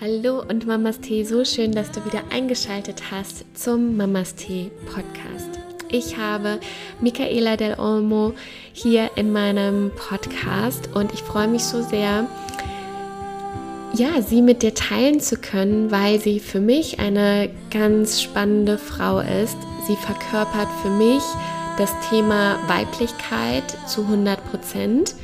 Hallo und Mamas Tee, so schön, dass du wieder eingeschaltet hast zum Mamas Tee Podcast. Ich habe Michaela Del Olmo hier in meinem Podcast und ich freue mich so sehr, ja, sie mit dir teilen zu können, weil sie für mich eine ganz spannende Frau ist. Sie verkörpert für mich das Thema Weiblichkeit zu 100 Prozent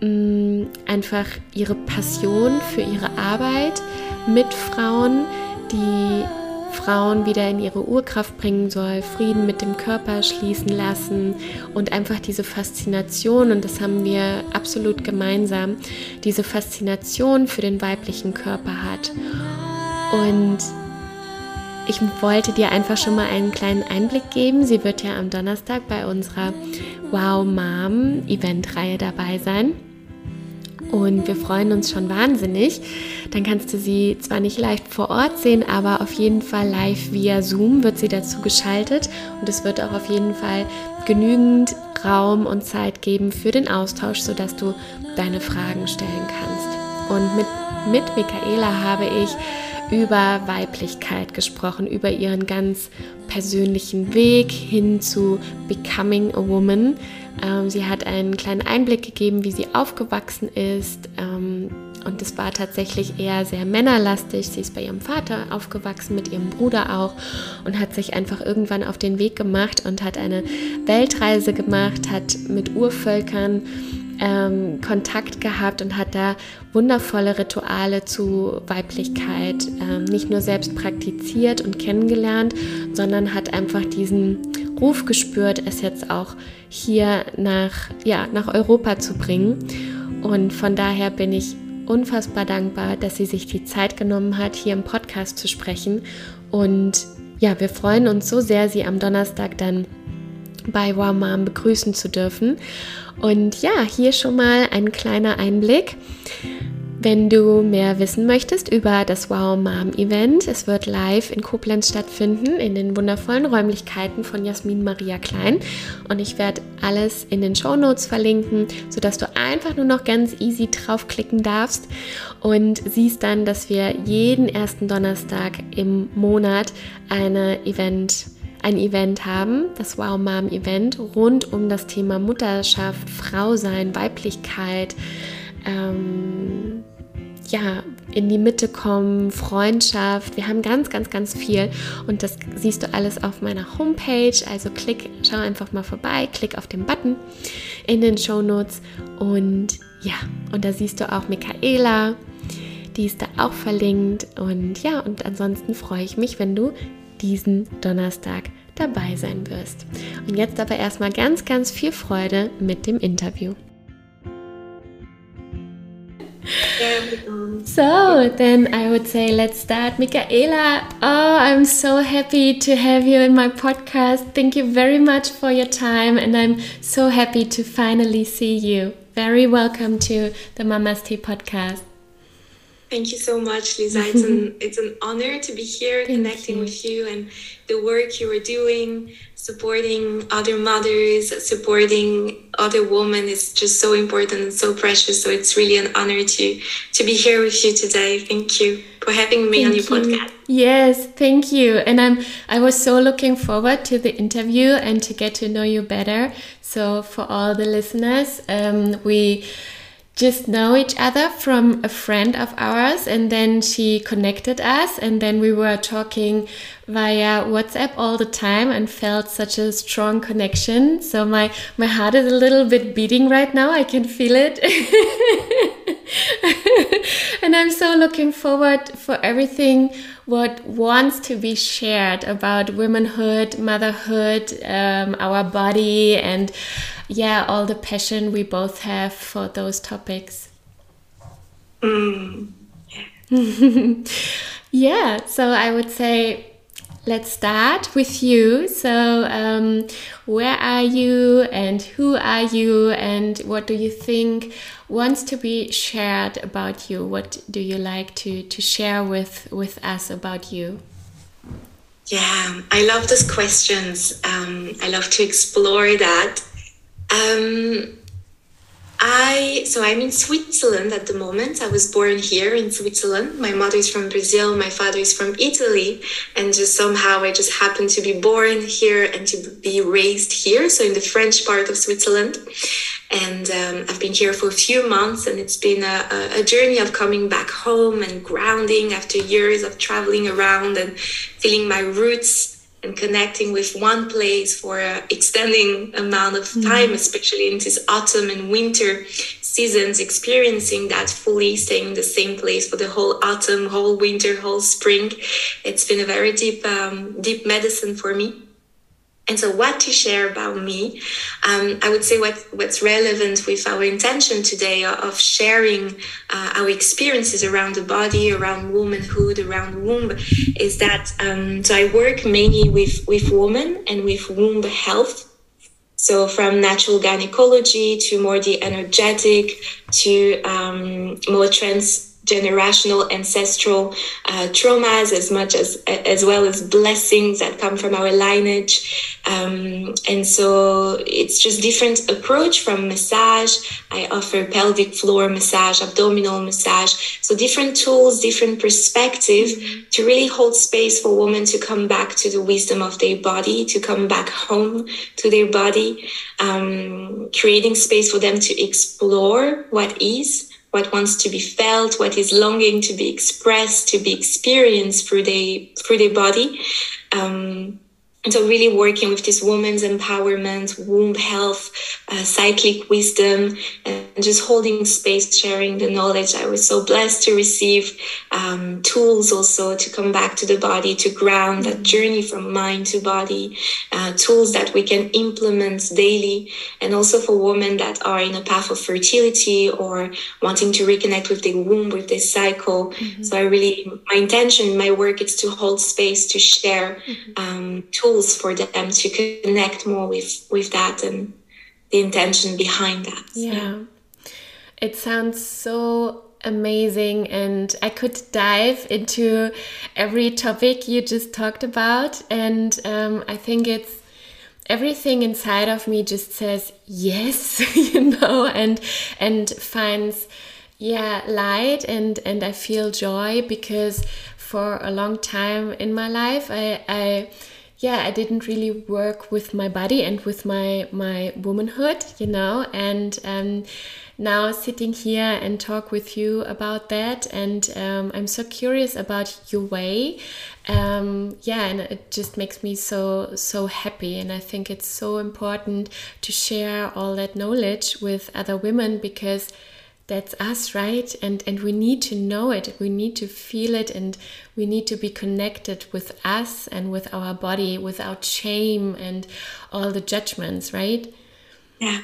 Mm, einfach ihre Passion für ihre Arbeit mit Frauen, die Frauen wieder in ihre Urkraft bringen soll, Frieden mit dem Körper schließen lassen und einfach diese Faszination, und das haben wir absolut gemeinsam, diese Faszination für den weiblichen Körper hat. Und ich wollte dir einfach schon mal einen kleinen Einblick geben. Sie wird ja am Donnerstag bei unserer Wow Mom Eventreihe dabei sein und wir freuen uns schon wahnsinnig. Dann kannst du sie zwar nicht live vor Ort sehen, aber auf jeden Fall live via Zoom wird sie dazu geschaltet und es wird auch auf jeden Fall genügend Raum und Zeit geben für den Austausch, sodass du deine Fragen stellen kannst. Und mit, mit Michaela habe ich über Weiblichkeit gesprochen, über ihren ganz persönlichen Weg hin zu Becoming a Woman ähm, sie hat einen kleinen Einblick gegeben, wie sie aufgewachsen ist. Ähm, und es war tatsächlich eher sehr männerlastig. Sie ist bei ihrem Vater aufgewachsen, mit ihrem Bruder auch und hat sich einfach irgendwann auf den Weg gemacht und hat eine Weltreise gemacht, hat mit Urvölkern ähm, Kontakt gehabt und hat da wundervolle Rituale zu Weiblichkeit ähm, nicht nur selbst praktiziert und kennengelernt, sondern hat einfach diesen Ruf gespürt, es jetzt auch hier nach, ja, nach Europa zu bringen. Und von daher bin ich unfassbar dankbar, dass sie sich die Zeit genommen hat, hier im Podcast zu sprechen. Und ja, wir freuen uns so sehr, sie am Donnerstag dann bei Wow Mom begrüßen zu dürfen. Und ja, hier schon mal ein kleiner Einblick. Wenn du mehr wissen möchtest über das Wow Mom Event, es wird live in Koblenz stattfinden, in den wundervollen Räumlichkeiten von Jasmin Maria Klein. Und ich werde alles in den Show Notes verlinken, sodass du einfach nur noch ganz easy draufklicken darfst und siehst dann, dass wir jeden ersten Donnerstag im Monat eine Event ein Event haben, das Wow Mom Event, rund um das Thema Mutterschaft, Frausein, Weiblichkeit, ähm, ja, in die Mitte kommen, Freundschaft. Wir haben ganz, ganz, ganz viel und das siehst du alles auf meiner Homepage. Also klick, schau einfach mal vorbei, klick auf den Button in den Show Notes und ja, und da siehst du auch Michaela, die ist da auch verlinkt und ja, und ansonsten freue ich mich, wenn du diesen Donnerstag dabei sein wirst. Und jetzt aber erstmal ganz, ganz viel Freude mit dem Interview. So then I would say let's start. Michaela, oh, I'm so happy to have you in my podcast. Thank you very much for your time, and I'm so happy to finally see you. Very welcome to the Mama's Tea podcast. Thank you so much, Lisa. It's an it's an honor to be here Thank connecting you. with you and the work you are doing, supporting other mothers, supporting other women is just so important and so precious. So it's really an honor to to be here with you today. Thank you for having me thank on your you. podcast. Yes, thank you. And I'm I was so looking forward to the interview and to get to know you better. So for all the listeners, um, we just know each other from a friend of ours and then she connected us and then we were talking via WhatsApp all the time and felt such a strong connection. So my my heart is a little bit beating right now I can feel it and I'm so looking forward for everything what wants to be shared about womanhood motherhood um, our body and yeah, all the passion we both have for those topics. Mm. yeah, so I would say let's start with you. So, um, where are you and who are you and what do you think wants to be shared about you? What do you like to, to share with, with us about you? Yeah, I love those questions. Um, I love to explore that. Um, I so I'm in Switzerland at the moment. I was born here in Switzerland. My mother is from Brazil, my father is from Italy, and just somehow I just happened to be born here and to be raised here, so in the French part of Switzerland. And um, I've been here for a few months, and it's been a, a journey of coming back home and grounding after years of traveling around and feeling my roots and connecting with one place for an extending amount of mm-hmm. time, mm-hmm. especially in this autumn and winter seasons, experiencing that fully, staying in the same place for the whole autumn, whole winter, whole spring. It's been a very deep, um, deep medicine for me. And so, what to share about me? Um, I would say what, what's relevant with our intention today of sharing uh, our experiences around the body, around womanhood, around womb, is that um, so I work mainly with with women and with womb health. So, from natural gynecology to more the energetic to um, more trans generational ancestral uh, traumas as much as as well as blessings that come from our lineage um, and so it's just different approach from massage i offer pelvic floor massage abdominal massage so different tools different perspective mm-hmm. to really hold space for women to come back to the wisdom of their body to come back home to their body um, creating space for them to explore what is what wants to be felt, what is longing to be expressed, to be experienced through their through their body. Um, and so, really working with this woman's empowerment, womb health, uh, cyclic wisdom, and just holding space, sharing the knowledge. I was so blessed to receive um, tools also to come back to the body, to ground that journey from mind to body, uh, tools that we can implement daily, and also for women that are in a path of fertility or wanting to reconnect with the womb, with this cycle. Mm-hmm. So, I really, my intention, my work is to hold space, to share mm-hmm. um, tools tools for them to connect more with with that and the intention behind that. Yeah. It sounds so amazing and I could dive into every topic you just talked about and um, I think it's everything inside of me just says yes you know and and finds yeah light and and I feel joy because for a long time in my life I I yeah i didn't really work with my body and with my my womanhood you know and um, now sitting here and talk with you about that and um, i'm so curious about your way. Um, yeah and it just makes me so so happy and i think it's so important to share all that knowledge with other women because that's us right? And and we need to know it. We need to feel it and we need to be connected with us and with our body without shame and all the judgments right yeah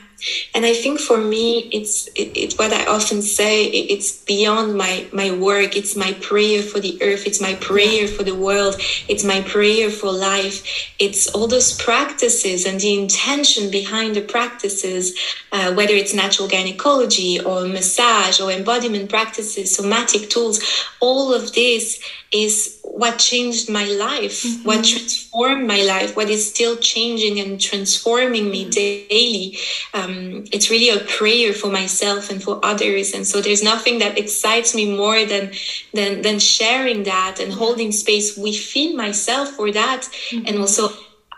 and i think for me it's it, it's what i often say it's beyond my my work it's my prayer for the earth it's my prayer for the world it's my prayer for life it's all those practices and the intention behind the practices uh, whether it's natural gynecology or massage or embodiment practices somatic tools all of this is what changed my life, mm-hmm. what transformed my life, what is still changing and transforming me mm-hmm. daily. Um, it's really a prayer for myself and for others. And so there's nothing that excites me more than than than sharing that and holding space within myself for that, mm-hmm. and also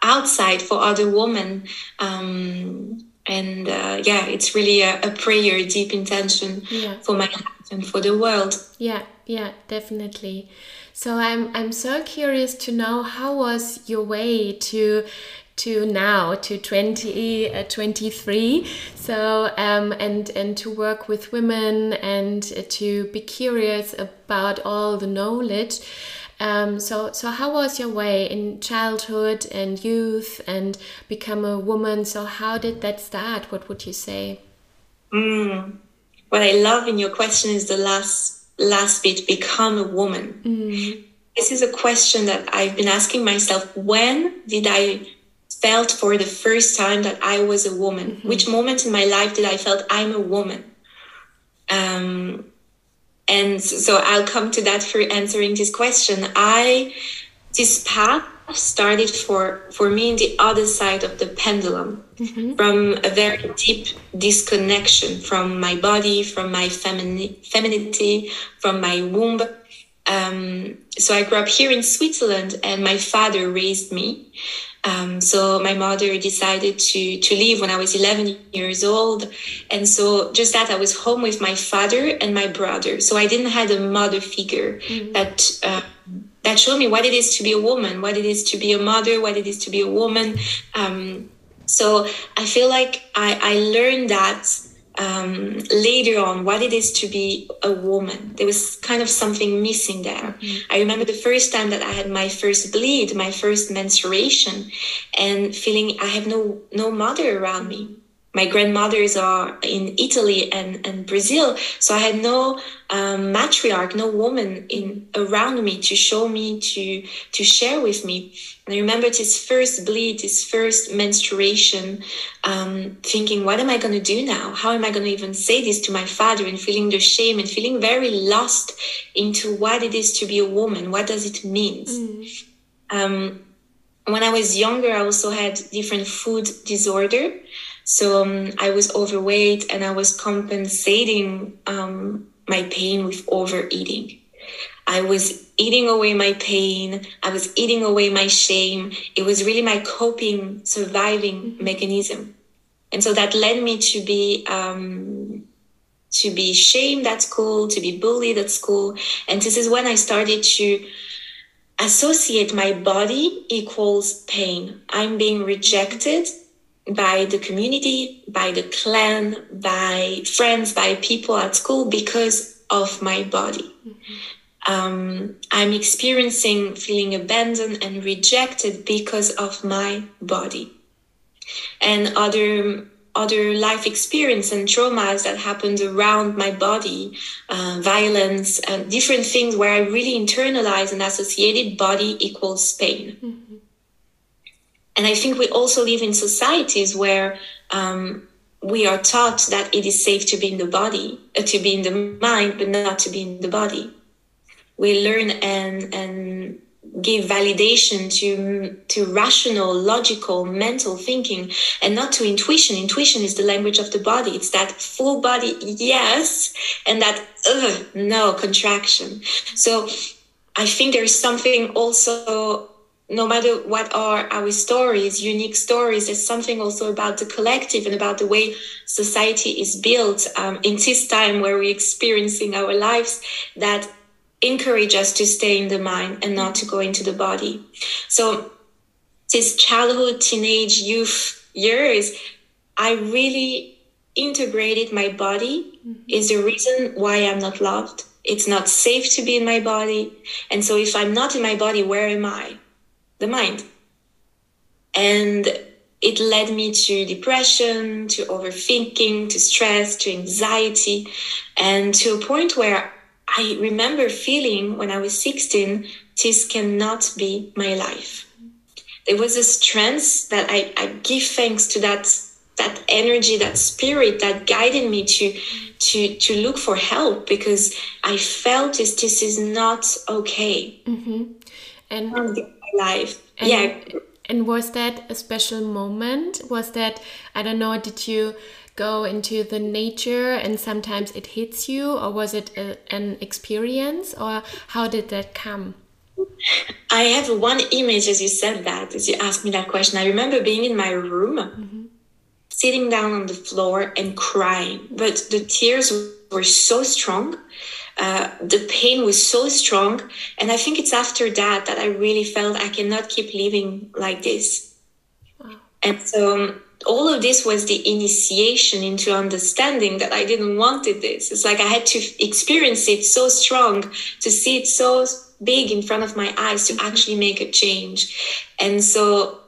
outside for other women. Um, and uh, yeah, it's really a, a prayer, deep intention yeah. for my life and for the world. Yeah, yeah, definitely. So I'm I'm so curious to know how was your way to to now to 20 uh, so um, and and to work with women and to be curious about all the knowledge um, so so how was your way in childhood and youth and become a woman so how did that start what would you say mm. what i love in your question is the last last bit become a woman? Mm. This is a question that I've been asking myself. When did I felt for the first time that I was a woman? Mm-hmm. Which moment in my life did I felt I'm a woman? Um, and so I'll come to that for answering this question. I this path started for for me in the other side of the pendulum mm-hmm. from a very deep disconnection from my body from my femini- femininity from my womb um, so i grew up here in switzerland and my father raised me um, so my mother decided to to leave when I was 11 years old, and so just that I was home with my father and my brother. So I didn't have a mother figure mm-hmm. that uh, that showed me what it is to be a woman, what it is to be a mother, what it is to be a woman. Um, so I feel like I, I learned that um, later on what it is to be a woman. There was kind of something missing there. Mm-hmm. I remember the first time that I had my first bleed, my first menstruation, and feeling I have no no mother around me my grandmothers are in Italy and, and Brazil. So I had no um, matriarch, no woman in around me to show me, to, to share with me. And I remember this first bleed, this first menstruation, um, thinking, what am I going to do now? How am I going to even say this to my father? And feeling the shame and feeling very lost into what it is to be a woman. What does it mean? Mm. Um, when I was younger, I also had different food disorder. So um, I was overweight and I was compensating um, my pain with overeating. I was eating away my pain. I was eating away my shame. It was really my coping, surviving mechanism. And so that led me to be, um, to be shamed at school, to be bullied at school. And this is when I started to associate my body equals pain. I'm being rejected by the community, by the clan, by friends, by people at school because of my body. Mm-hmm. Um, I'm experiencing feeling abandoned and rejected because of my body. And other other life experience and traumas that happened around my body, uh, violence, and different things where I really internalized and associated body equals pain. Mm-hmm. And I think we also live in societies where um, we are taught that it is safe to be in the body, uh, to be in the mind, but not to be in the body. We learn and and give validation to to rational, logical, mental thinking, and not to intuition. Intuition is the language of the body. It's that full body yes, and that ugh, no contraction. So I think there is something also no matter what are our stories, unique stories, there's something also about the collective and about the way society is built um, in this time where we're experiencing our lives that encourage us to stay in the mind and not to go into the body. So, this childhood, teenage, youth years, I really integrated my body mm-hmm. is the reason why I'm not loved. It's not safe to be in my body. And so, if I'm not in my body, where am I? The mind. And it led me to depression, to overthinking, to stress, to anxiety, and to a point where I remember feeling when I was 16, this cannot be my life. There was a strength that I, I give thanks to that that energy, that spirit that guided me to to to look for help because I felt this this is not okay. Mm-hmm. And life. And, yeah. And was that a special moment? Was that, I don't know, did you go into the nature and sometimes it hits you, or was it a, an experience, or how did that come? I have one image as you said that, as you asked me that question. I remember being in my room, mm-hmm. sitting down on the floor and crying, but the tears were so strong uh, the pain was so strong. And I think it's after that that I really felt I cannot keep living like this. Wow. And so um, all of this was the initiation into understanding that I didn't wanted this. It's like I had to experience it so strong to see it so big in front of my eyes to mm-hmm. actually make a change. And so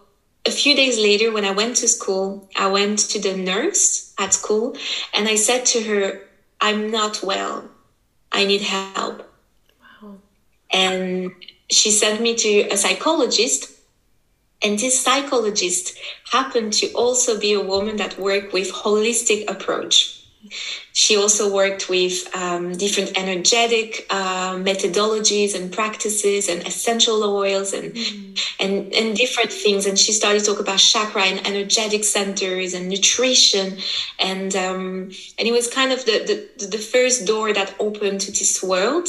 a few days later, when I went to school, I went to the nurse at school and I said to her, I'm not well. I need help. Wow. And she sent me to a psychologist. And this psychologist happened to also be a woman that worked with holistic approach. She also worked with um, different energetic uh, methodologies and practices and essential oils and, mm. and and different things. And she started to talk about chakra and energetic centers and nutrition, and um, and it was kind of the, the the first door that opened to this world.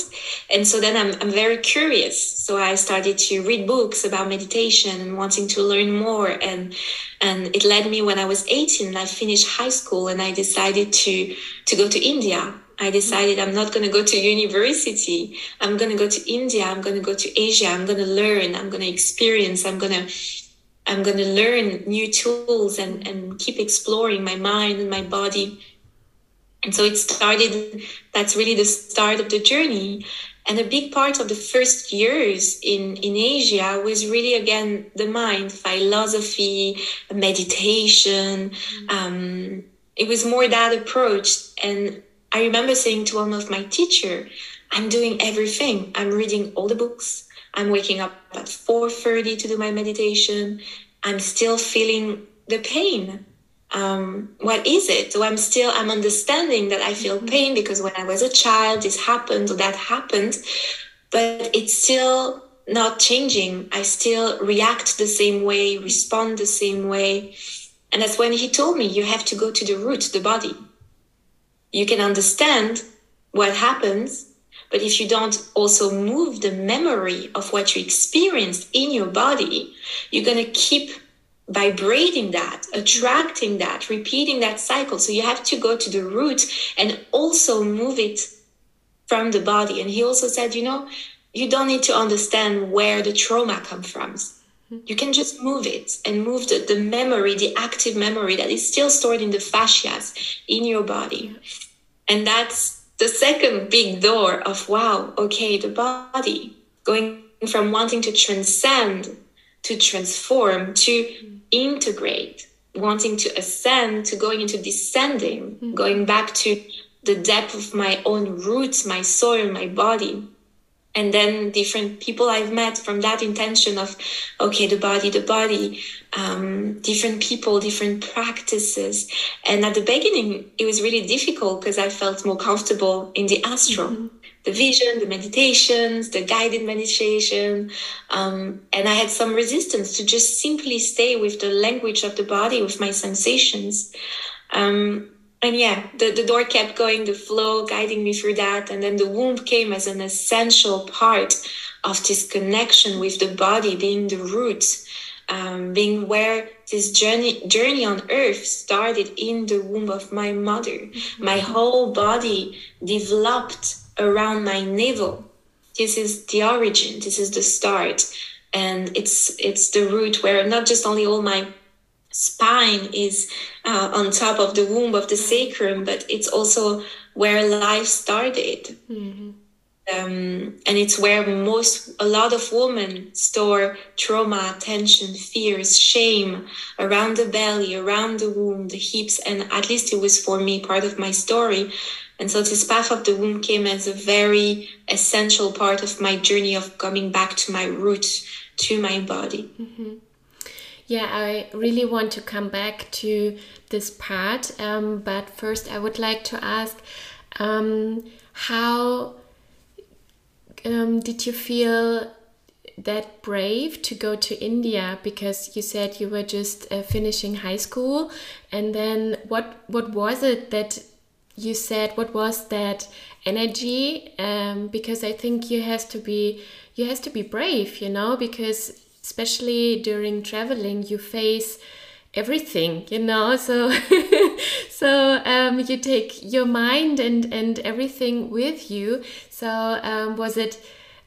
And so then I'm I'm very curious. So I started to read books about meditation and wanting to learn more and and it led me when I was 18 I finished high school and I decided to to go to India. I decided I'm not going to go to university. I'm going to go to India. I'm going to go to Asia. I'm going to learn. I'm going to experience. I'm going to I'm going to learn new tools and and keep exploring my mind and my body. And so it started that's really the start of the journey. And a big part of the first years in, in Asia was really, again, the mind, philosophy, meditation. Um, it was more that approach. And I remember saying to one of my teacher, I'm doing everything. I'm reading all the books. I'm waking up at 4.30 to do my meditation. I'm still feeling the pain um, what is it? So I'm still I'm understanding that I feel mm-hmm. pain because when I was a child, this happened or that happened, but it's still not changing. I still react the same way, respond the same way. And that's when he told me you have to go to the root, the body. You can understand what happens, but if you don't also move the memory of what you experienced in your body, you're going to keep vibrating that, attracting that, repeating that cycle. So you have to go to the root and also move it from the body. And he also said, you know, you don't need to understand where the trauma comes from. You can just move it and move the, the memory, the active memory that is still stored in the fascias in your body. And that's the second big door of wow, okay, the body going from wanting to transcend to transform to integrate, wanting to ascend, to going into descending, mm-hmm. going back to the depth of my own roots, my soil, my body. And then different people I've met from that intention of, okay, the body, the body, um, different people, different practices. And at the beginning, it was really difficult because I felt more comfortable in the astral. Mm-hmm the vision, the meditations, the guided meditation. Um, and I had some resistance to just simply stay with the language of the body, with my sensations. Um, and yeah, the, the door kept going, the flow guiding me through that. And then the womb came as an essential part of this connection with the body, being the root, um, being where this journey journey on earth started in the womb of my mother. Mm-hmm. My whole body developed around my navel. This is the origin. This is the start, and it's it's the root where not just only all my spine is uh, on top of the womb of the sacrum, but it's also where life started. Mm-hmm. Um, and it's where most a lot of women store trauma tension fears shame around the belly around the womb the hips and at least it was for me part of my story and so this path of the womb came as a very essential part of my journey of coming back to my root, to my body. Mm-hmm. Yeah, I really want to come back to this part. Um, but first, I would like to ask um, how um, did you feel that brave to go to India because you said you were just uh, finishing high school and then what what was it that you said what was that energy um, because i think you has to be you has to be brave you know because especially during traveling you face everything you know so so um, you take your mind and and everything with you so um, was it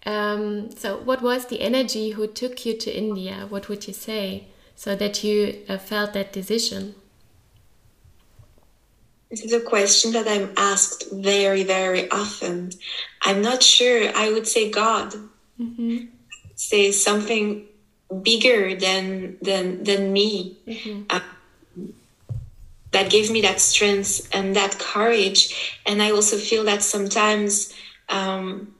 um, so what was the energy who took you to india what would you say so that you uh, felt that decision this is a question that I'm asked very, very often. I'm not sure. I would say God. Mm-hmm. Say something bigger than than than me. Mm-hmm. Uh, that gave me that strength and that courage. And I also feel that sometimes um,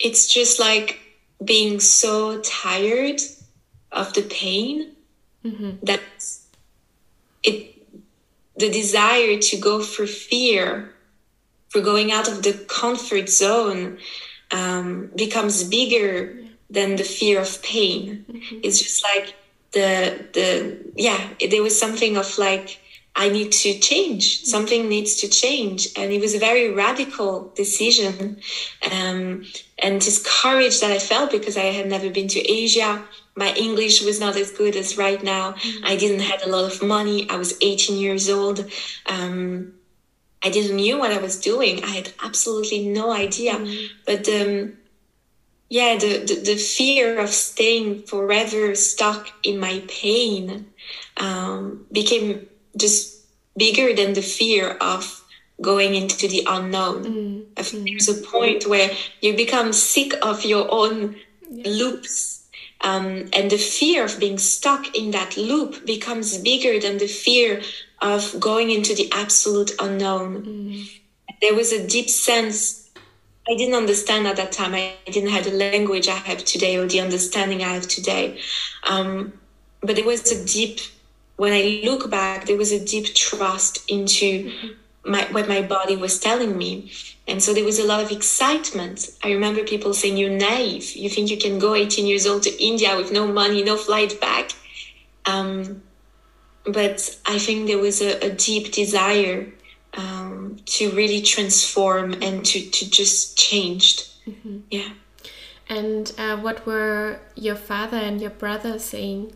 it's just like being so tired of the pain mm-hmm. that it the desire to go for fear, for going out of the comfort zone, um, becomes bigger. Than the fear of pain. Mm-hmm. It's just like the the yeah. There was something of like I need to change. Something needs to change. And it was a very radical decision. Um, and this courage that I felt because I had never been to Asia. My English was not as good as right now. Mm-hmm. I didn't have a lot of money. I was 18 years old. Um, I didn't knew what I was doing. I had absolutely no idea. Mm-hmm. But um, yeah, the, the, the fear of staying forever stuck in my pain um, became just bigger than the fear of going into the unknown. Mm. I think there's a point where you become sick of your own yeah. loops. Um, and the fear of being stuck in that loop becomes bigger than the fear of going into the absolute unknown. Mm. There was a deep sense I didn't understand at that time. I didn't have the language I have today or the understanding I have today. Um, but there was a deep when I look back, there was a deep trust into my, what my body was telling me. And so there was a lot of excitement. I remember people saying, You're naive. You think you can go 18 years old to India with no money, no flight back. Um, but I think there was a, a deep desire um, to really transform and to, to just change. Mm-hmm. Yeah. And uh, what were your father and your brother saying?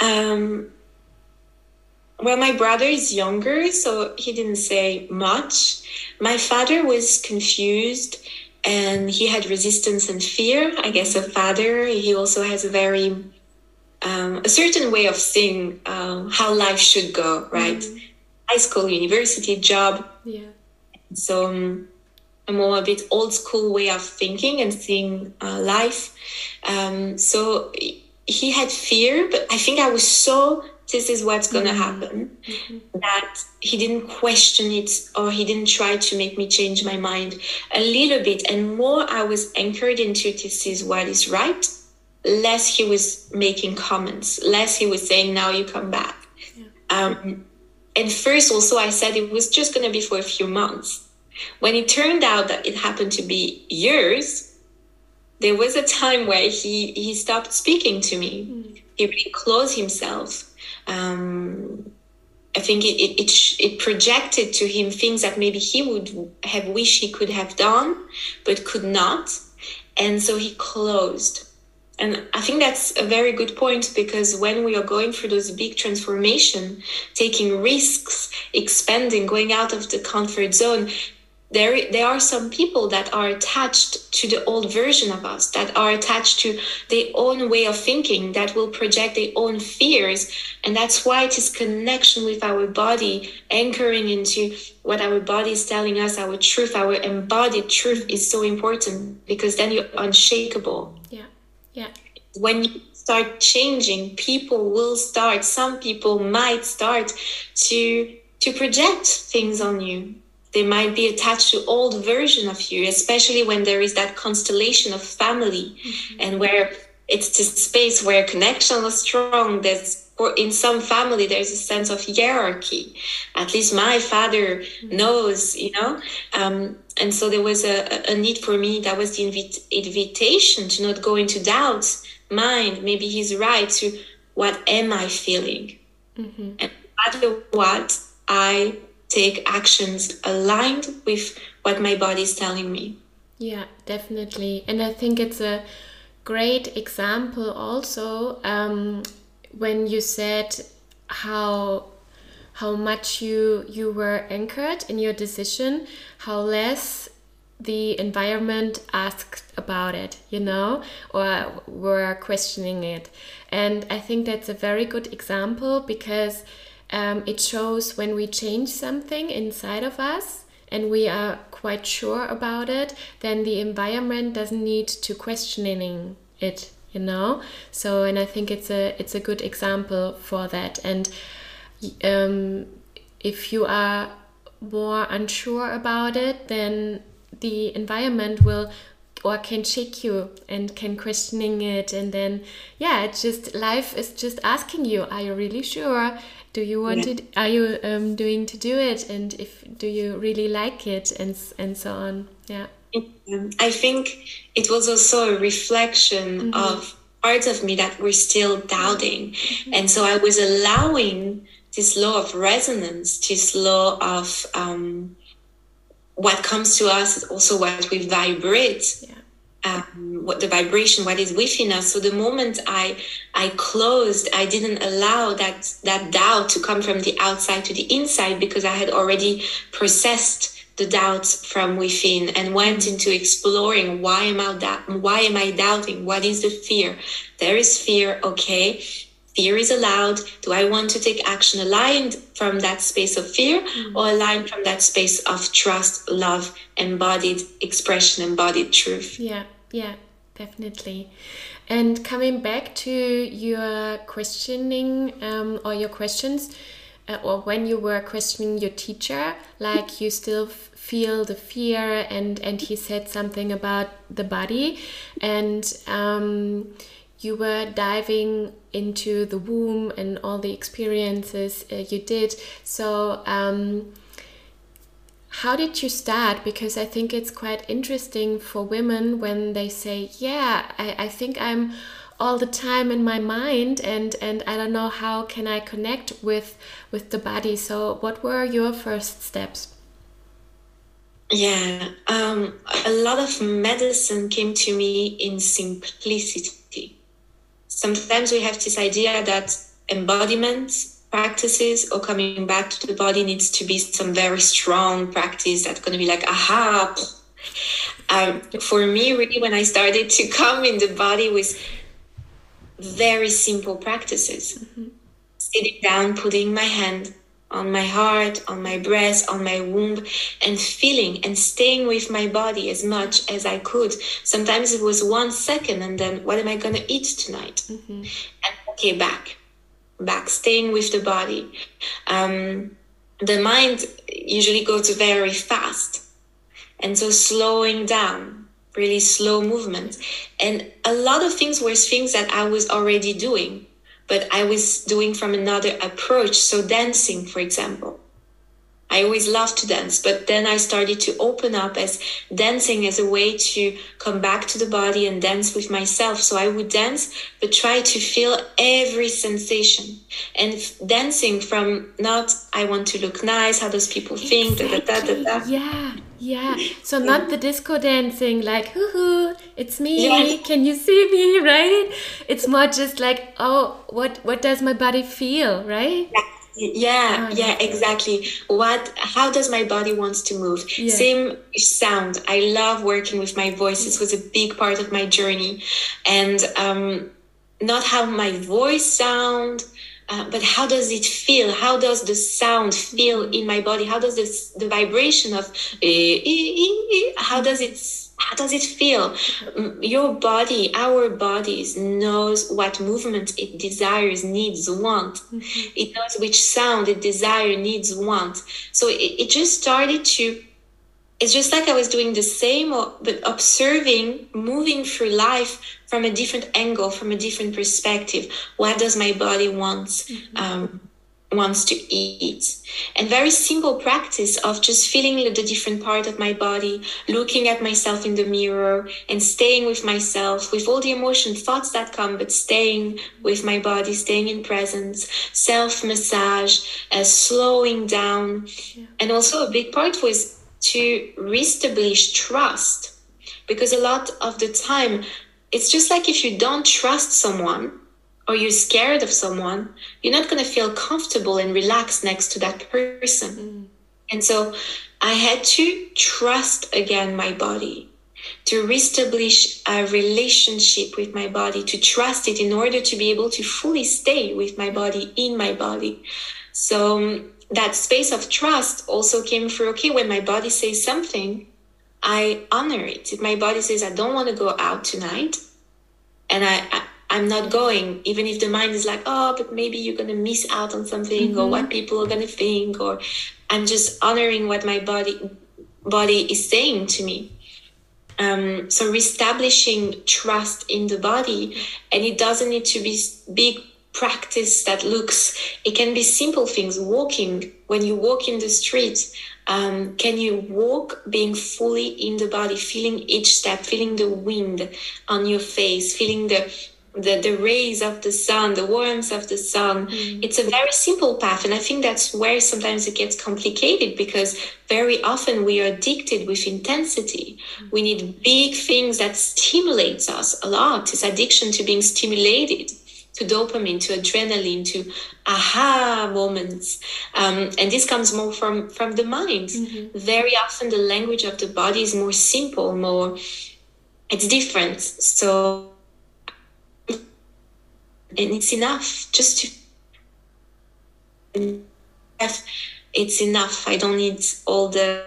Um, well, my brother is younger, so he didn't say much. My father was confused and he had resistance and fear. I guess a father, he also has a very, um, a certain way of seeing um, how life should go, right? Mm-hmm. High school, university, job. Yeah. So um, a more a bit old school way of thinking and seeing uh, life. Um, so he had fear, but I think I was so this is what's going to mm-hmm. happen mm-hmm. that he didn't question it or he didn't try to make me change my mind a little bit and more i was anchored into this is what is right less he was making comments less he was saying now you come back yeah. um, and first also i said it was just going to be for a few months when it turned out that it happened to be years there was a time where he he stopped speaking to me. Mm. He really closed himself. Um, I think it, it, it, it, projected to him things that maybe he would have wished he could have done, but could not. And so he closed. And I think that's a very good point because when we are going through those big transformation, taking risks, expanding, going out of the comfort zone, there there are some people that are attached to the old version of us that are attached to their own way of thinking that will project their own fears. And that's why it is connection with our body anchoring into what our body is telling us our truth our embodied truth is so important because then you're unshakable. Yeah yeah. When you start changing people will start some people might start to to project things on you. They might be attached to old version of you especially when there is that constellation of family mm-hmm. and where it's this space where connection is strong. There's or in some family there's a sense of hierarchy. At least my father mm-hmm. knows you know? Um, and so there was a, a need for me that was the invit- invitation to not go into doubts mind maybe he's right to what am i feeling mm-hmm. and no what i take actions aligned with what my body is telling me. Yeah, definitely. And I think it's a great example also um, when you said how how much you you were anchored in your decision, how less the environment asked about it, you know, or were questioning it. And I think that's a very good example because um, it shows when we change something inside of us and we are quite sure about it, then the environment doesn't need to questioning it, you know. So, and I think it's a it's a good example for that. And um, if you are more unsure about it, then the environment will or can shake you and can questioning it. And then yeah it's just life is just asking you are you really sure? Do you want yeah. to are you um, doing to do it? And if do you really like it? And and so on. Yeah. I think it was also a reflection mm-hmm. of parts of me that were still doubting. Mm-hmm. and so i was allowing this law of resonance this law of um, what comes to us is also what we vibrate yeah. um, what the vibration what is within us so the moment i i closed i didn't allow that that doubt to come from the outside to the inside because i had already processed the doubts from within and went into exploring why am I doubt why am I doubting? What is the fear? There is fear, okay. Fear is allowed. Do I want to take action aligned from that space of fear mm-hmm. or aligned from that space of trust, love, embodied expression, embodied truth? Yeah, yeah, definitely. And coming back to your questioning um, or your questions, uh, or when you were questioning your teacher, like you still feel the fear, and and he said something about the body, and um, you were diving into the womb and all the experiences uh, you did. So. Um, how did you start? Because I think it's quite interesting for women when they say, Yeah, I, I think I'm all the time in my mind and and I don't know how can I connect with with the body so what were your first steps yeah um, a lot of medicine came to me in simplicity sometimes we have this idea that embodiment practices or coming back to the body needs to be some very strong practice that's going to be like aha um, for me really when i started to come in the body with very simple practices. Mm-hmm. Sitting down, putting my hand on my heart, on my breast, on my womb, and feeling and staying with my body as much as I could. Sometimes it was one second, and then what am I going to eat tonight? Mm-hmm. And okay, back, back, staying with the body. Um, the mind usually goes very fast. And so slowing down, really slow movement. And a lot of things were things that I was already doing, but I was doing from another approach. So, dancing, for example. I always loved to dance, but then I started to open up as dancing as a way to come back to the body and dance with myself. So I would dance, but try to feel every sensation and dancing from not, I want to look nice, how does people think, exactly. da, da, da, yeah. Yeah, so not the disco dancing like hoo hoo, it's me. Yes. Can you see me, right? It's more just like, oh, what what does my body feel, right? Yeah yeah oh, yeah exactly what how does my body wants to move yeah. same sound i love working with my voice this was a big part of my journey and um not how my voice sound uh, but how does it feel? How does the sound feel in my body? How does this, the vibration of eh, eh, eh, how does it how does it feel? Your body, our bodies knows what movement it desires, needs, want. Mm-hmm. It knows which sound it desire, needs, want. So it, it just started to it's just like I was doing the same, but observing, moving through life from a different angle, from a different perspective. What does my body want? Mm-hmm. Um, wants to eat and very simple practice of just feeling the different part of my body looking at myself in the mirror and staying with myself with all the emotion thoughts that come but staying with my body staying in presence self massage uh, slowing down yeah. and also a big part was to reestablish trust because a lot of the time it's just like if you don't trust someone or you're scared of someone you're not going to feel comfortable and relaxed next to that person. Mm. and so i had to trust again my body to reestablish a relationship with my body to trust it in order to be able to fully stay with my body in my body. So um, that space of trust also came through okay when my body says something i honor it. If my body says i don't want to go out tonight and I, I am not going even if the mind is like oh but maybe you're gonna miss out on something mm-hmm. or what people are gonna think or i'm just honoring what my body body is saying to me um, so reestablishing trust in the body and it doesn't need to be big practice that looks it can be simple things walking when you walk in the street um, can you walk being fully in the body feeling each step feeling the wind on your face feeling the the, the rays of the sun, the warmth of the sun. Mm. It's a very simple path. And I think that's where sometimes it gets complicated because very often we are addicted with intensity. Mm. We need big things that stimulates us a lot. It's addiction to being stimulated to dopamine, to adrenaline, to aha moments. Um, and this comes more from, from the mind. Mm-hmm. Very often the language of the body is more simple, more, it's different. So and it's enough just to have it's enough. I don't need all the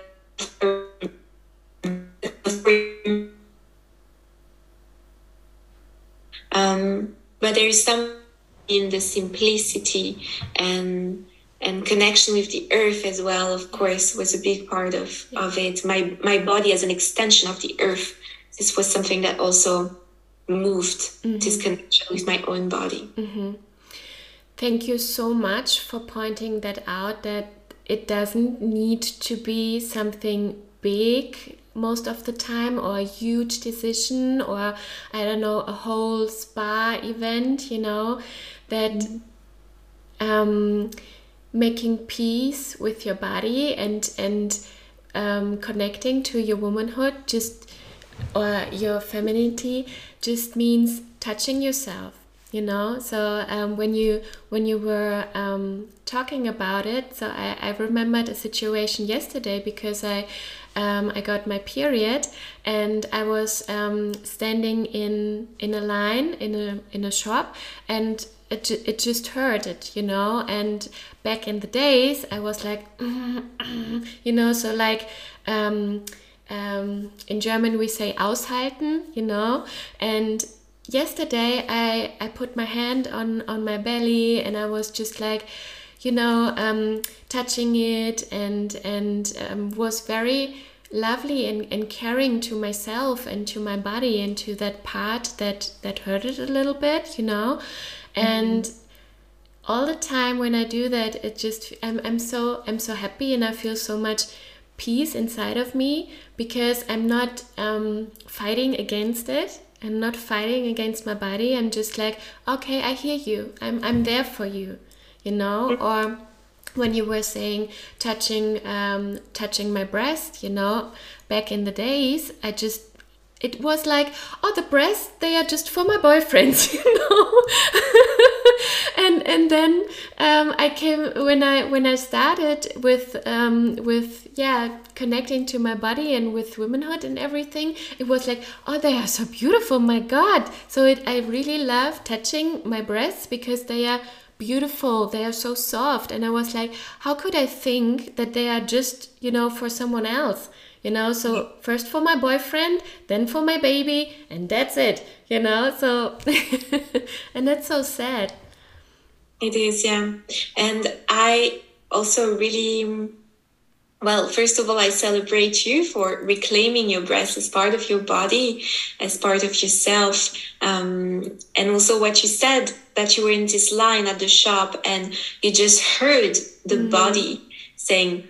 um, but there is some in the simplicity and and connection with the earth as well of course was a big part of of it. My my body as an extension of the earth. This was something that also moved mm-hmm. this connection with my own body. Mm-hmm. Thank you so much for pointing that out that it doesn't need to be something big most of the time or a huge decision or I don't know a whole spa event, you know, that mm-hmm. um, making peace with your body and and um, connecting to your womanhood just or your femininity just means touching yourself you know? So um, when you when you were um, talking about it so I, I remembered a situation yesterday because i um, i got my period and i was um, standing in in a line in a in a shop and it, it just hurted you know? And back in the days i was like you know? So like um, in German we say aushalten, you know. And yesterday I I put my hand on on my belly and I was just like, you know, um, touching it and and um, was very lovely and, and caring to myself and to my body and to that part that that hurted a little bit, you know, and. Mm-hmm all the time when I do that, it just I'm, I'm so I'm so happy and I feel so much peace inside of me because I'm not um, fighting against it. I'm not fighting against my body. I'm just like, okay, I hear you. I'm, I'm there for you, you know? Or when you were saying touching um, touching my breast, you know, back in the days, I just it was like, oh, the breasts, they are just for my boyfriends, you know. and and then um, I came when I when I started with um, with yeah connecting to my body and with womanhood and everything. It was like, oh, they are so beautiful, my God. So it, I really love touching my breasts because they are beautiful they are so soft and i was like how could i think that they are just you know for someone else you know so first for my boyfriend then for my baby and that's it you know so and that's so sad it is yeah and i also really well, first of all, I celebrate you for reclaiming your breast as part of your body, as part of yourself. Um, and also what you said that you were in this line at the shop and you just heard the mm. body saying,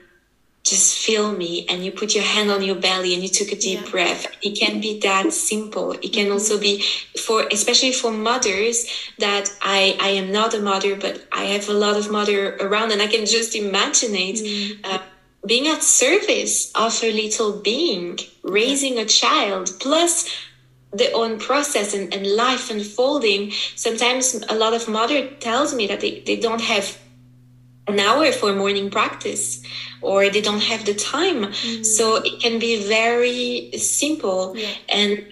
just feel me and you put your hand on your belly and you took a deep yeah. breath it can be that simple it can mm-hmm. also be for especially for mothers that i i am not a mother but i have a lot of mother around and i can just imagine it mm. uh, being at service of a little being raising a child plus the own process and, and life unfolding sometimes a lot of mother tells me that they, they don't have an hour for morning practice or they don't have the time. Mm-hmm. so it can be very simple. Yeah. and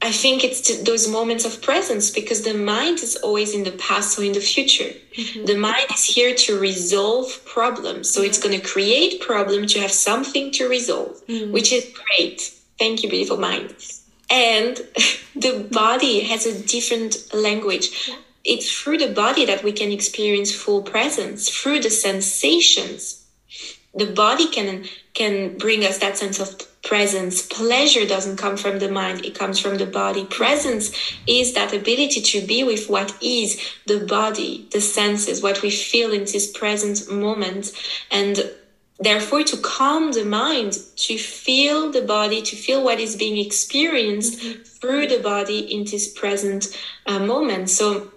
i think it's those moments of presence because the mind is always in the past or in the future. Mm-hmm. the mind is here to resolve problems. So it's going to create problem to have something to resolve mm-hmm. which is great. Thank you beautiful mind. And the body has a different language. Yeah it's through the body that we can experience full presence through the sensations the body can can bring us that sense of presence. Pleasure doesn't come from the mind, it comes from the body. Presence is that ability to be with what is the body, the senses, what we feel in this present moment. And therefore, to calm the mind, to feel the body, to feel what is being experienced mm-hmm. through the body in this present uh, moment. So,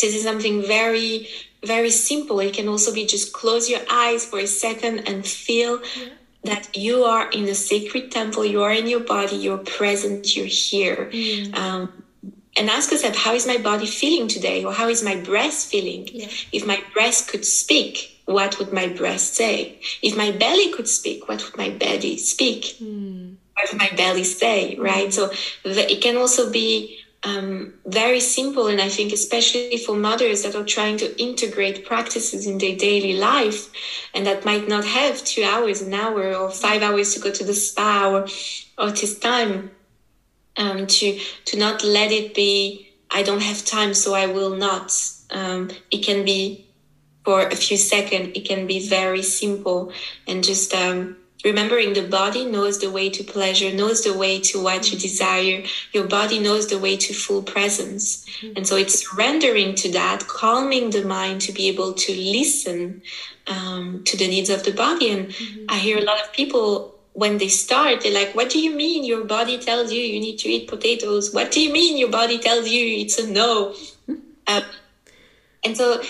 this is something very very simple it can also be just close your eyes for a second and feel yeah that you are in the sacred temple, you are in your body, you're present, you're here. Mm. Um, and ask yourself, how is my body feeling today? Or how is my breast feeling? Yeah. If my breast could speak, what would my breast say? If my belly could speak, what would my belly speak? Mm. What would my belly say? Right? Mm. So the, it can also be um, very simple. And I think, especially for mothers that are trying to integrate practices in their daily life and that might not have two hours, an hour, or five hours to go to the spa or, or this time, um, to, to not let it be, I don't have time, so I will not. Um, it can be for a few seconds, it can be very simple and just um, remembering the body knows the way to pleasure knows the way to what you desire. Your body knows the way to full presence. Mm-hmm. and so it's surrendering to that calming the mind to be able to listen um, to the needs of the body. And mm-hmm. i hear a lot of people when they start they're like what do you mean your body tells you you need to eat potatoes? What do you mean your body tells you it's a no? Um, and so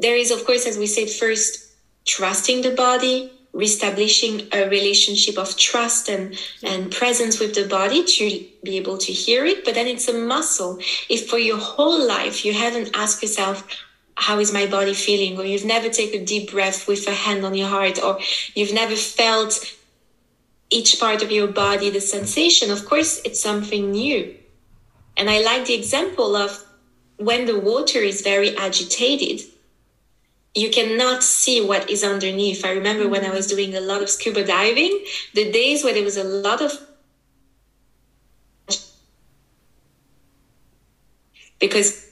there is of course as we said first trusting the body reestablishing a relationship of trust and and presence with the body to be able to hear it. But then it's a muscle. If for your whole life you haven't asked yourself how is my body feeling? or you've never taken a deep breath with a hand on your heart or you've never felt each part of your body the sensation of course it's something new. And i like the example of when the water is very agitated you cannot see what is underneath. I remember when I was doing a lot of scuba diving, the days where there was a lot of because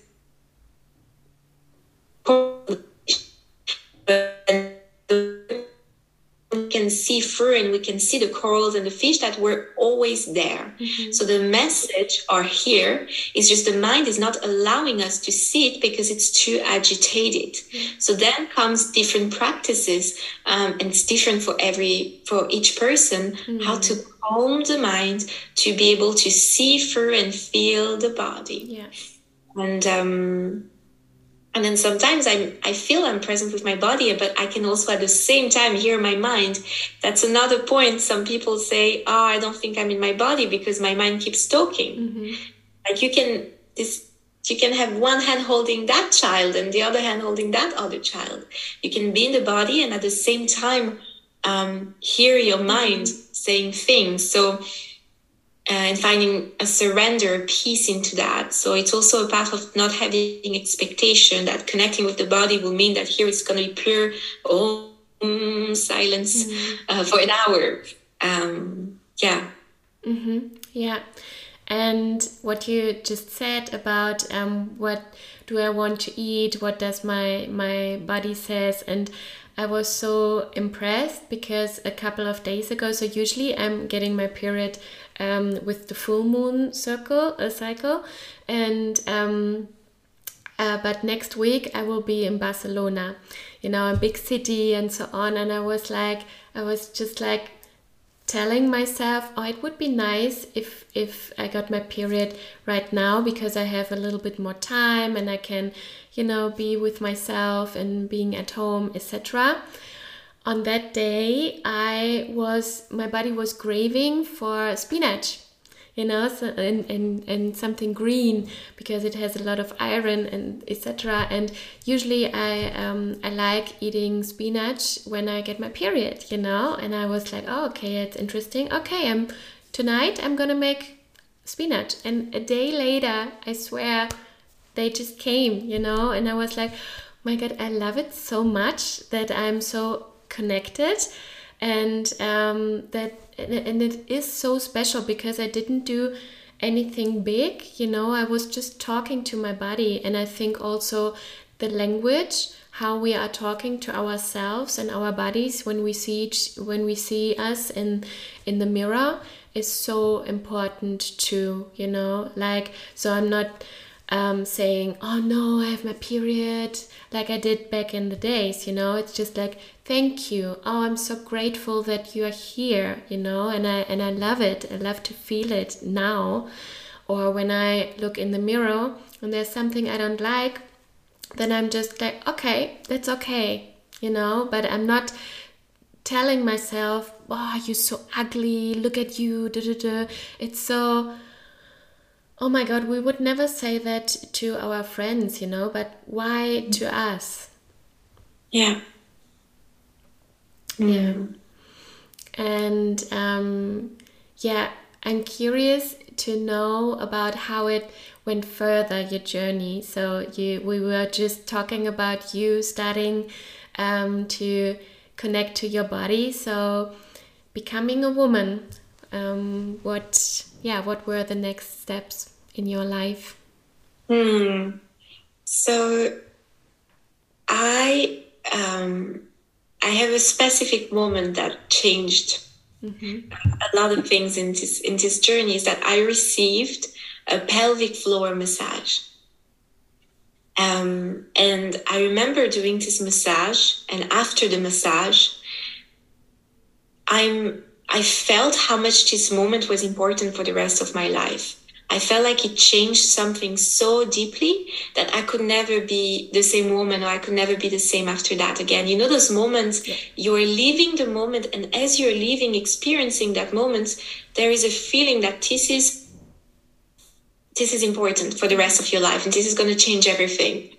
and we can see the corals and the fish that were always there. Mm-hmm. So the message are here is just the mind is not allowing us to see it because it's too agitated. Mm-hmm. So then comes different practices um, and it's different for every for each person mm-hmm. how to calm the mind to be able to see through and feel the body. Yeah. And um and then sometimes i i feel i'm present with my body but i can also at the same time hear my mind. That's another point. Some people say oh i don't think i'm in my body because my mind keeps talking. Mm-hmm. like you can this you can have one hand holding that child and the other hand holding that other child. You can be in the body and at the same time um, hear your mind mm-hmm. saying things. So and finding a surrender, peace into that. So it's also a path of not having expectation that connecting with the body will mean that here it's going to be pure om silence mm-hmm. uh, for an hour. Um, yeah. Mm-hmm. Yeah. And what you just said about um, what do I want to eat? What does my my body says? And I was so impressed because a couple of days ago. So usually I'm getting my period um, with the full moon circle a cycle and um, uh, but next week I will be in Barcelona, you know, a big city and so on. And I was like, I was just like telling myself, oh, it would be nice if if I got my period right now because I have a little bit more time and I can, you know, be with myself and being at home, etc on that day i was my body was craving for spinach you know so, and, and and something green because it has a lot of iron and etc and usually i um i like eating spinach when i get my period you know and i was like oh okay it's interesting. Okay i'm tonight i'm gonna make spinach. And a day later i swear they just came you know? And i was like my god i love it so much that i'm so connected and um, that and it is so special because I didn't do anything big you know? I was just talking to my body and I think also the language how we are talking to ourselves and our bodies when we see each, when we see us in in the mirror is so important too you know? Like so i'm not um, saying oh no i have my period like i did back in the days you know? It's just like thank you. Oh i'm so grateful that you are here you know? And i and i love it. I love to feel it now. Or when i look in the mirror and there's something i don't like then I'm just like, okay, that's okay, you know, but I'm not telling myself, oh, you're so ugly, look at you, da, da, da. it's so, oh my God, we would never say that to our friends, you know, but why to us? Yeah. Yeah. Mm. And um, yeah, I'm curious to know about how it went further your journey. So you, we were just talking about you starting um, to connect to your body. So becoming a woman. Um, what, yeah, what were the next steps in your life? Hmm. So I um, I have a specific moment that changed mm-hmm. a lot of things in this in this journey. Is that I received a pelvic floor massage. Um, and I remember doing this massage, and after the massage, I'm I felt how much this moment was important for the rest of my life. I felt like it changed something so deeply that I could never be the same woman or I could never be the same after that again. You know, those moments, yeah. you're leaving the moment, and as you're leaving, experiencing that moment, there is a feeling that this is this is important for the rest of your life and this is going to change everything.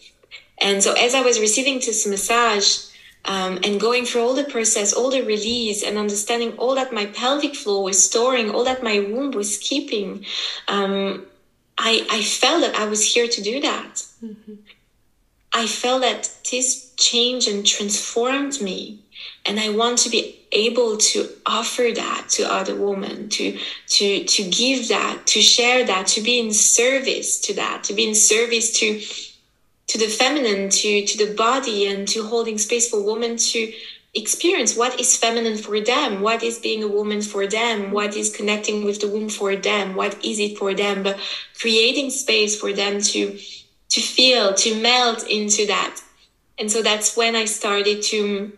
And so as I was receiving this massage um, and going through all the process, all the release and understanding all that my pelvic floor was storing, all that my womb was keeping, um, I, I felt that I was here to do that. Mm-hmm. I felt that this changed and transformed me and i want to be able to offer that to other women to to to give that to share that to be in service to that to be in service to to the feminine to to the body and to holding space for women to experience what is feminine for them what is being a woman for them what is connecting with the womb for them what is it for them but creating space for them to to feel to melt into that. And so that's when i started to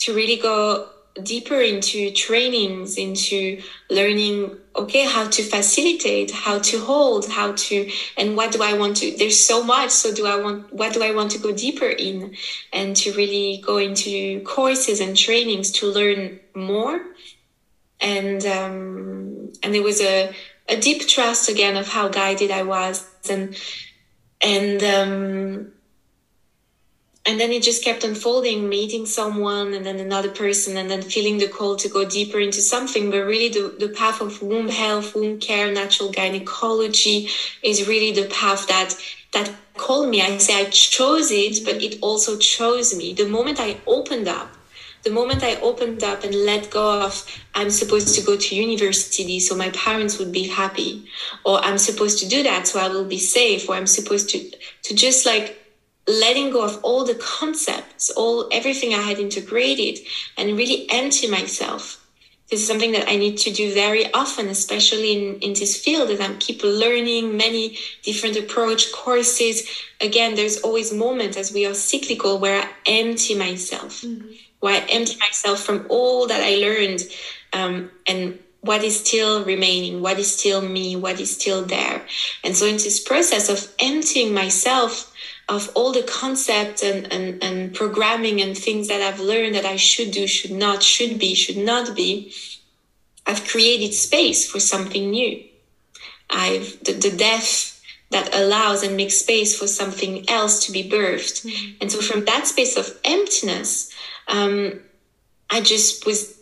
to really go deeper into trainings into learning okay how to facilitate how to hold how to and what do i want to there's so much so do i want what do i want to go deeper in? And to really go into courses and trainings to learn more. And um and there was a a deep trust again of how guided i was and and um and then it just kept unfolding meeting someone and then another person and then feeling the call to go deeper into something. But really the, the path of womb health womb care natural gynecology is really the path that that called me. I say i chose it but it also chose me. The moment i opened up the moment I opened up and let go of, I'm supposed to go to university so my parents would be happy, or I'm supposed to do that so I will be safe, or I'm supposed to, to just like letting go of all the concepts, all everything I had integrated, and really empty myself. This is something that I need to do very often, especially in, in this field that I'm keep learning many different approach courses. Again, there's always moments as we are cyclical where I empty myself, mm-hmm. where I empty myself from all that I learned um, and what is still remaining, what is still me, what is still there. And so in this process of emptying myself, of all the concepts and, and, and programming and things that I've learned that I should do, should not, should be, should not be, I've created space for something new. I've the, the death that allows and makes space for something else to be birthed. Mm-hmm. And so from that space of emptiness, um, I just was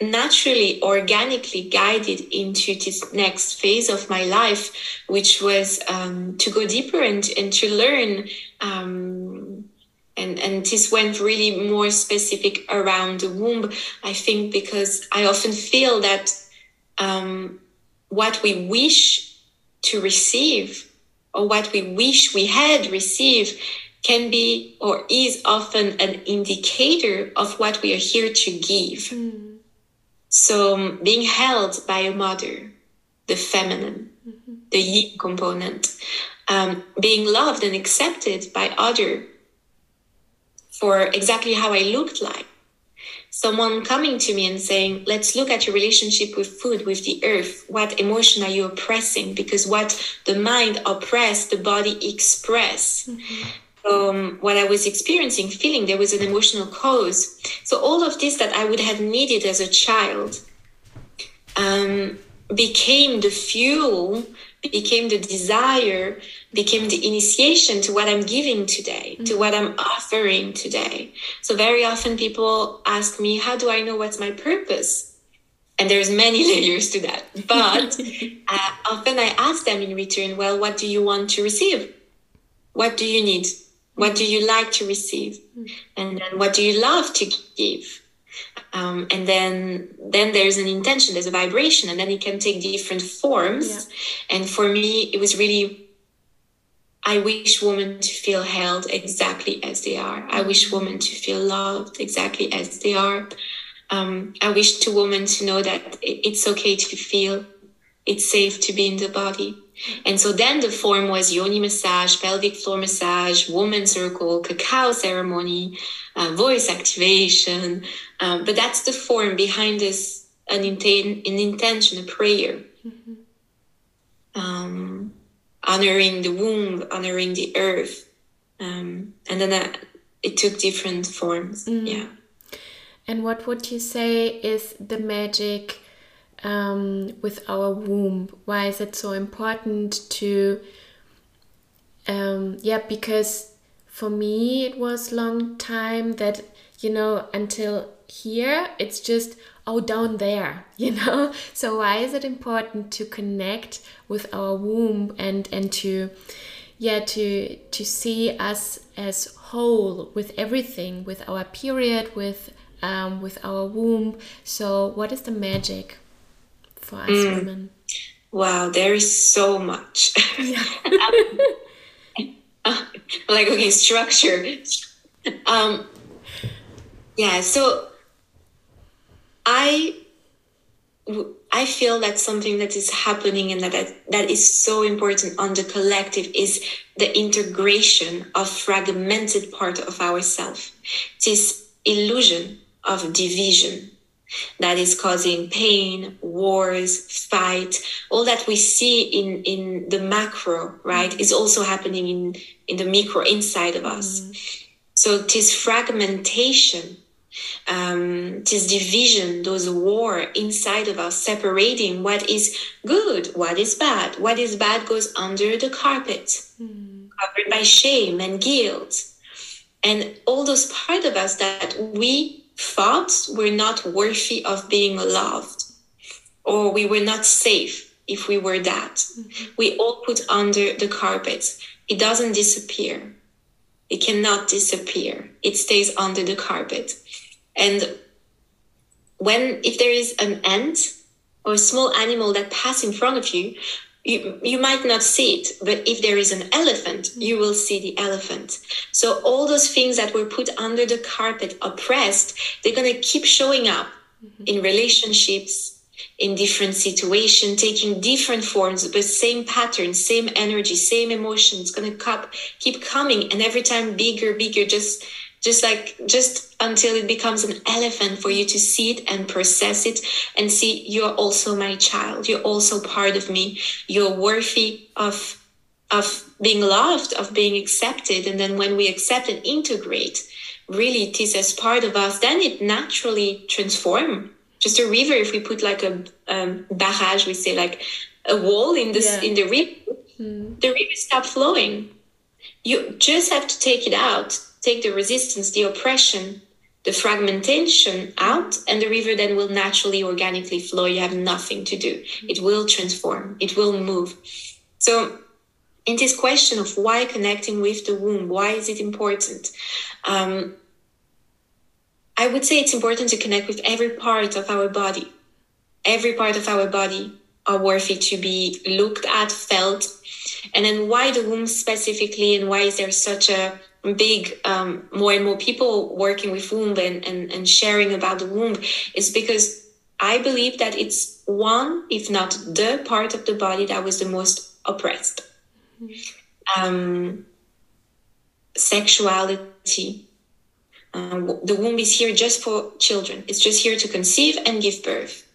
naturally organically guided into this next phase of my life which was um, to go deeper and, and to learn um, and and this went really more specific around the womb i think because i often feel that um, what we wish to receive or what we wish we had received can be or is often an indicator of what we are here to give. Mm. So, um, being held by a mother, the feminine, mm-hmm. the yin component, um, being loved and accepted by other for exactly how I looked like. Someone coming to me and saying, Let's look at your relationship with food, with the earth. What emotion are you oppressing? Because what the mind oppress, the body express. Mm-hmm. Um, what I was experiencing, feeling there was an emotional cause. So all of this that I would have needed as a child um, became the fuel, became the desire became the initiation to what I'm giving today, mm-hmm. to what I'm offering today. So very often people ask me, how do I know what's my purpose? And there's many layers to that. But uh, often I ask them in return, well, what do you want to receive? What do you need? What do you like to receive? Mm-hmm. And then what do you love to give? Um, and then then there's an intention there's a vibration and then it can take different forms yeah. and for me it was really I wish women to feel held exactly as they are. I wish women to feel loved exactly as they are. Um, I wish to women to know that it's okay to feel, it's safe to be in the body. And so then the form was yoni massage, pelvic floor massage, woman circle, cacao ceremony, uh, voice activation. Um, but that's the form behind this an, inten- an intention, a prayer. Mm-hmm. Um, honoring the womb, honoring the earth. Um, and then it took different forms. Mm. Yeah. And what would you say is the magic um, with our womb? Why is it so important to, um, yeah, because for me it was long time that, you know, until here it's just oh down there you know? So why is it important to connect with our womb and and to yeah to to see us as whole with everything with our period with um, with our womb? So what is the magic for us mm. women wow there is so much yeah. like okay structure um yeah so I I feel that something that is happening and that, that that is so important on the collective is the integration of fragmented part of ourself. This illusion of division that is causing pain, wars, fight, all that we see in, in the macro, right, is also happening in, in the micro inside of us. Mm. So this fragmentation um, this division, those war inside of us, separating what is good, what is bad. What is bad goes under the carpet, mm. covered by shame and guilt. And all those part of us that we thought were not worthy of being loved, or we were not safe if we were that. Mm-hmm. We all put under the carpet. It doesn't disappear. It cannot disappear. It stays under the carpet. And when, if there is an ant or a small animal that pass in front of you, you, you might not see it, but if there is an elephant, you will see the elephant. So all those things that were put under the carpet, oppressed, they're going to keep showing up mm-hmm. in relationships, in different situations, taking different forms, but same pattern, same energy, same emotions, going to keep coming, and every time bigger, bigger, just just like just until it becomes an elephant for you to see it and process it and see you're also my child. You're also part of me. You're worthy of of being loved of being accepted. And then when we accept and integrate really it is as part of us then it naturally transform. Just a river if we put like a um, barrage we say like a wall in this yeah. in the river mm. the river stop flowing. You just have to take it out take the resistance, the oppression, the fragmentation out, and the river then will naturally, organically flow. You have nothing to do. It will transform, it will move. So, in this question of why connecting with the womb, why is it important? Um, I would say it's important to connect with every part of our body. Every part of our body are worthy to be looked at, felt, and then why the womb specifically and why is there such a big um, more and more people working with womb and, and, and sharing about the womb is because i believe that it's one if not the part of the body that was the most oppressed. Mm-hmm. um, sexuality. Um, the womb is here just for children. It's just here to conceive and give birth.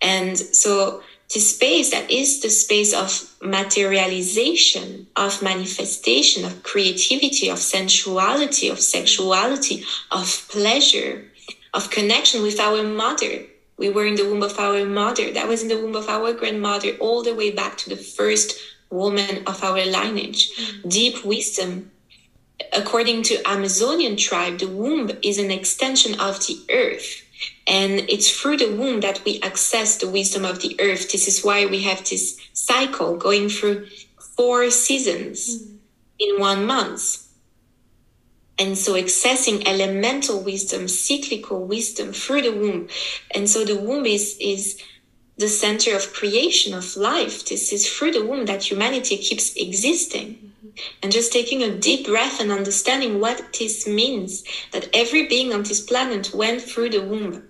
And so the space that is the space of materialization, of manifestation, of creativity, of sensuality, of sexuality, of pleasure, of connection with our mother. We were in the womb of our mother. That was in the womb of our grandmother, all the way back to the first woman of our lineage. Mm-hmm. Deep wisdom. According to Amazonian tribe, the womb is an extension of the earth and it's through the womb that we access the wisdom of the earth. This is why we have this cycle going through four seasons mm. in one month. And so accessing elemental wisdom, cyclical wisdom through the womb. And so the womb is, is the center of creation of life. This is through the womb that humanity keeps existing. Mm-hmm. And just taking a deep breath and understanding what this means that every being on this planet went through the womb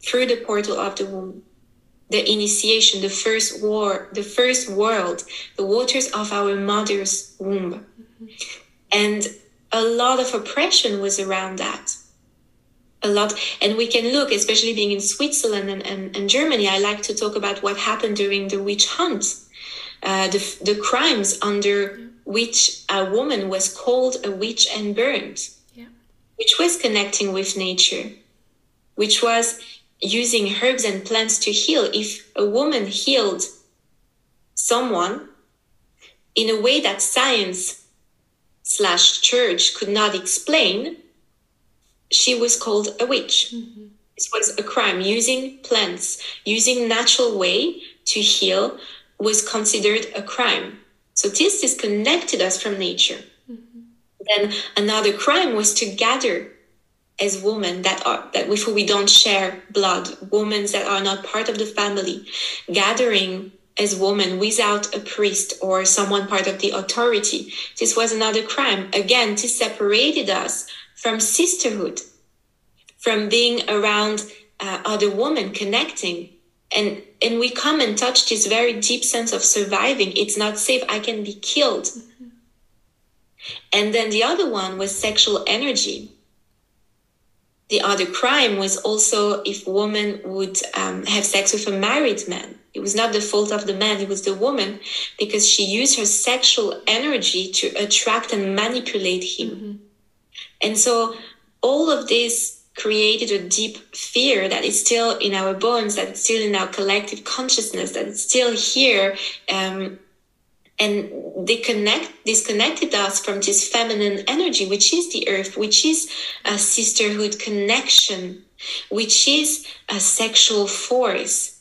through the portal of the womb the initiation the first war the first world the waters of our mother's womb. And a lot of oppression was around that. A lot. And we can look especially being in switzerland and, and, and germany i like to talk about what happened during the witch hunt. Uh, the, the crimes under which a woman was called a witch and burned yeah. which was connecting with nature which was using herbs and plants to heal. If a woman healed someone in a way that science slash church could not explain, she was called a witch. Mm-hmm. This was a crime. Using plants, using natural way to heal was considered a crime. So this disconnected us from nature. Mm-hmm. Then another crime was to gather as women that are that with who we don't share blood, women that are not part of the family, gathering as women without a priest or someone part of the authority. This was another crime. Again, this separated us from sisterhood, from being around uh, other women, connecting. And, and we come and touch this very deep sense of surviving. It's not safe. I can be killed. Mm-hmm. And then the other one was sexual energy the other crime was also if woman would um, have sex with a married man. It was not the fault of the man, it was the woman because she used her sexual energy to attract and manipulate him. Mm-hmm. And so all of this created a deep fear that is still in our bones, that is still in our collective consciousness, that is still here. Um, and they connect disconnected us from this feminine energy which is the earth which is a sisterhood connection which is a sexual force.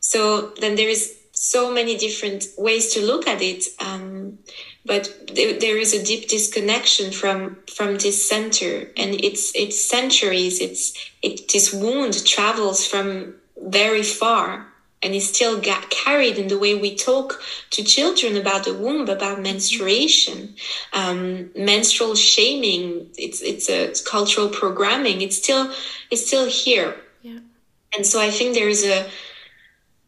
So then there is so many different ways to look at it um, but there, there is a deep disconnection from from this center. And it's it's centuries it's it this wound travels from very far and is still got carried in the way we talk to children about the womb, about menstruation, um, menstrual shaming. It's it's a it's cultural programming. It's still it's still here. Yeah. And so I think there's a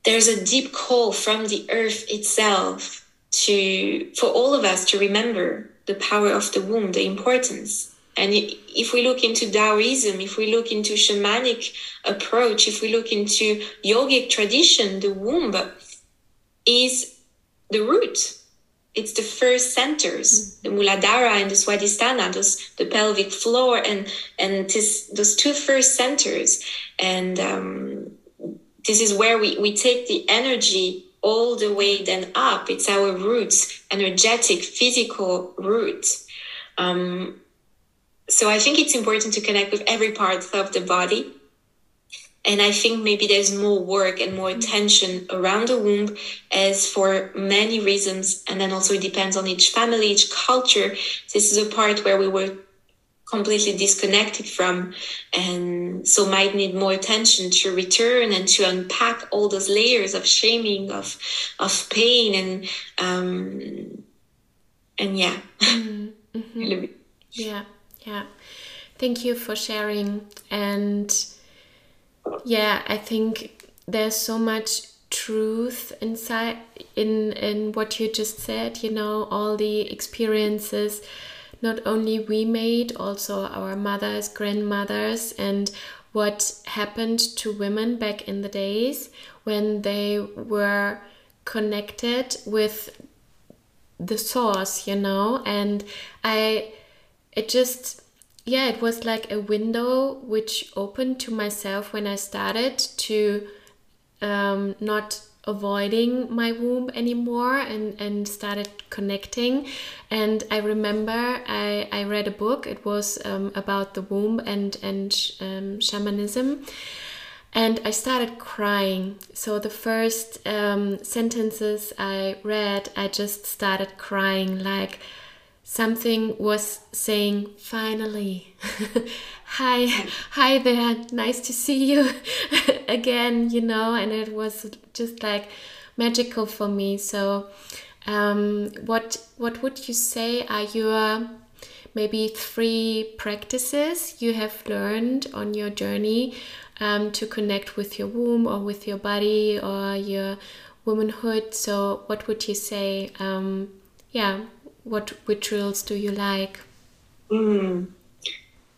there's a deep call from the earth itself to for all of us to remember the power of the womb, the importance and if we look into Taoism, if we look into shamanic approach, if we look into yogic tradition, the womb is the root. It's the first centers, mm. the Muladhara and the Swadhisthana, those the pelvic floor, and and this, those two first centers. And um, this is where we, we take the energy all the way then up. It's our roots, energetic, physical roots. Um, so I think it's important to connect with every part of the body. And I think maybe there's more work and more attention around the womb as for many reasons. And then also it depends on each family, each culture. This is a part where we were completely disconnected from and so might need more attention to return and to unpack all those layers of shaming of of pain and um, and yeah. Mm-hmm. yeah, yeah. Thank you for sharing. And yeah, I think there's so much truth inside in in what you just said you know all the experiences not only we made also our mothers grandmothers and what happened to women back in the days when they were connected with the source you know and i it just yeah it was like a window which opened to myself when i started to um, not avoiding my womb anymore and, and started connecting. And I remember I, I read a book, it was um, about the womb and, and um, shamanism. And I started crying. So the first um, sentences I read, I just started crying like, something was saying finally. Hi hi there. Nice to see you again you know and it was just like magical for me. So um, what what would you say are your maybe three practices you have learned on your journey um, to connect with your womb or with your body or your womanhood? So what would you say um, yeah what rituals do you like? Mm.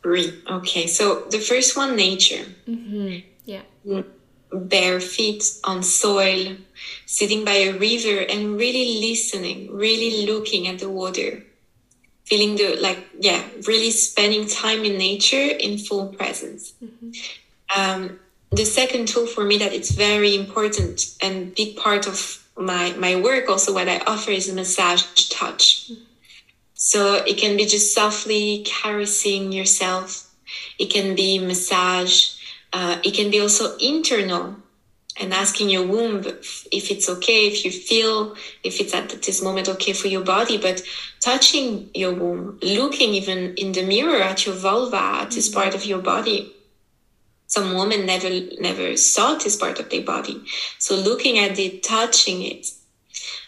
Okay, so the first one, nature. Mm-hmm. Yeah. Mm. Bare feet on soil, sitting by a river and really listening, really looking at the water, feeling the like, yeah, really spending time in nature in full presence. Mm-hmm. Um, the second tool for me that it's very important and big part of my my work also what i offer is a massage touch. So it can be just softly caressing yourself. It can be massage uh, it can be also internal and asking your womb if it's okay if you feel if it's at this moment okay for your body but touching your womb looking even in the mirror at your vulva at this part of your body some women never never saw this part of their body. So looking at it touching it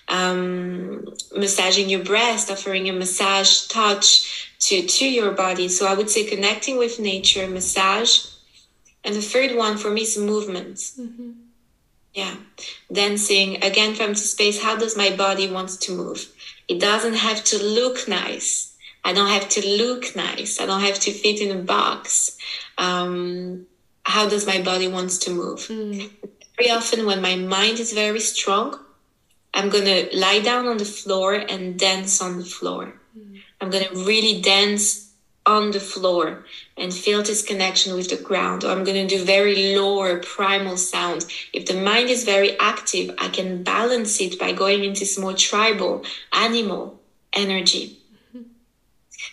um, massaging your breast offering a massage touch to to your body. So i would say connecting with nature massage. And the third one for me is movement. Mm-hmm. yeah. Dancing again from to space. How does my body want to move? It doesn't have to look nice. I don't have to look nice. I don't have to fit in a box. Um, how does my body wants to move mm. very often when my mind is very strong i'm going to lie down on the floor and dance on the floor mm. i'm going to really dance on the floor and feel this connection with the ground or i'm going to do very lower primal sound if the mind is very active i can balance it by going into this more tribal animal energy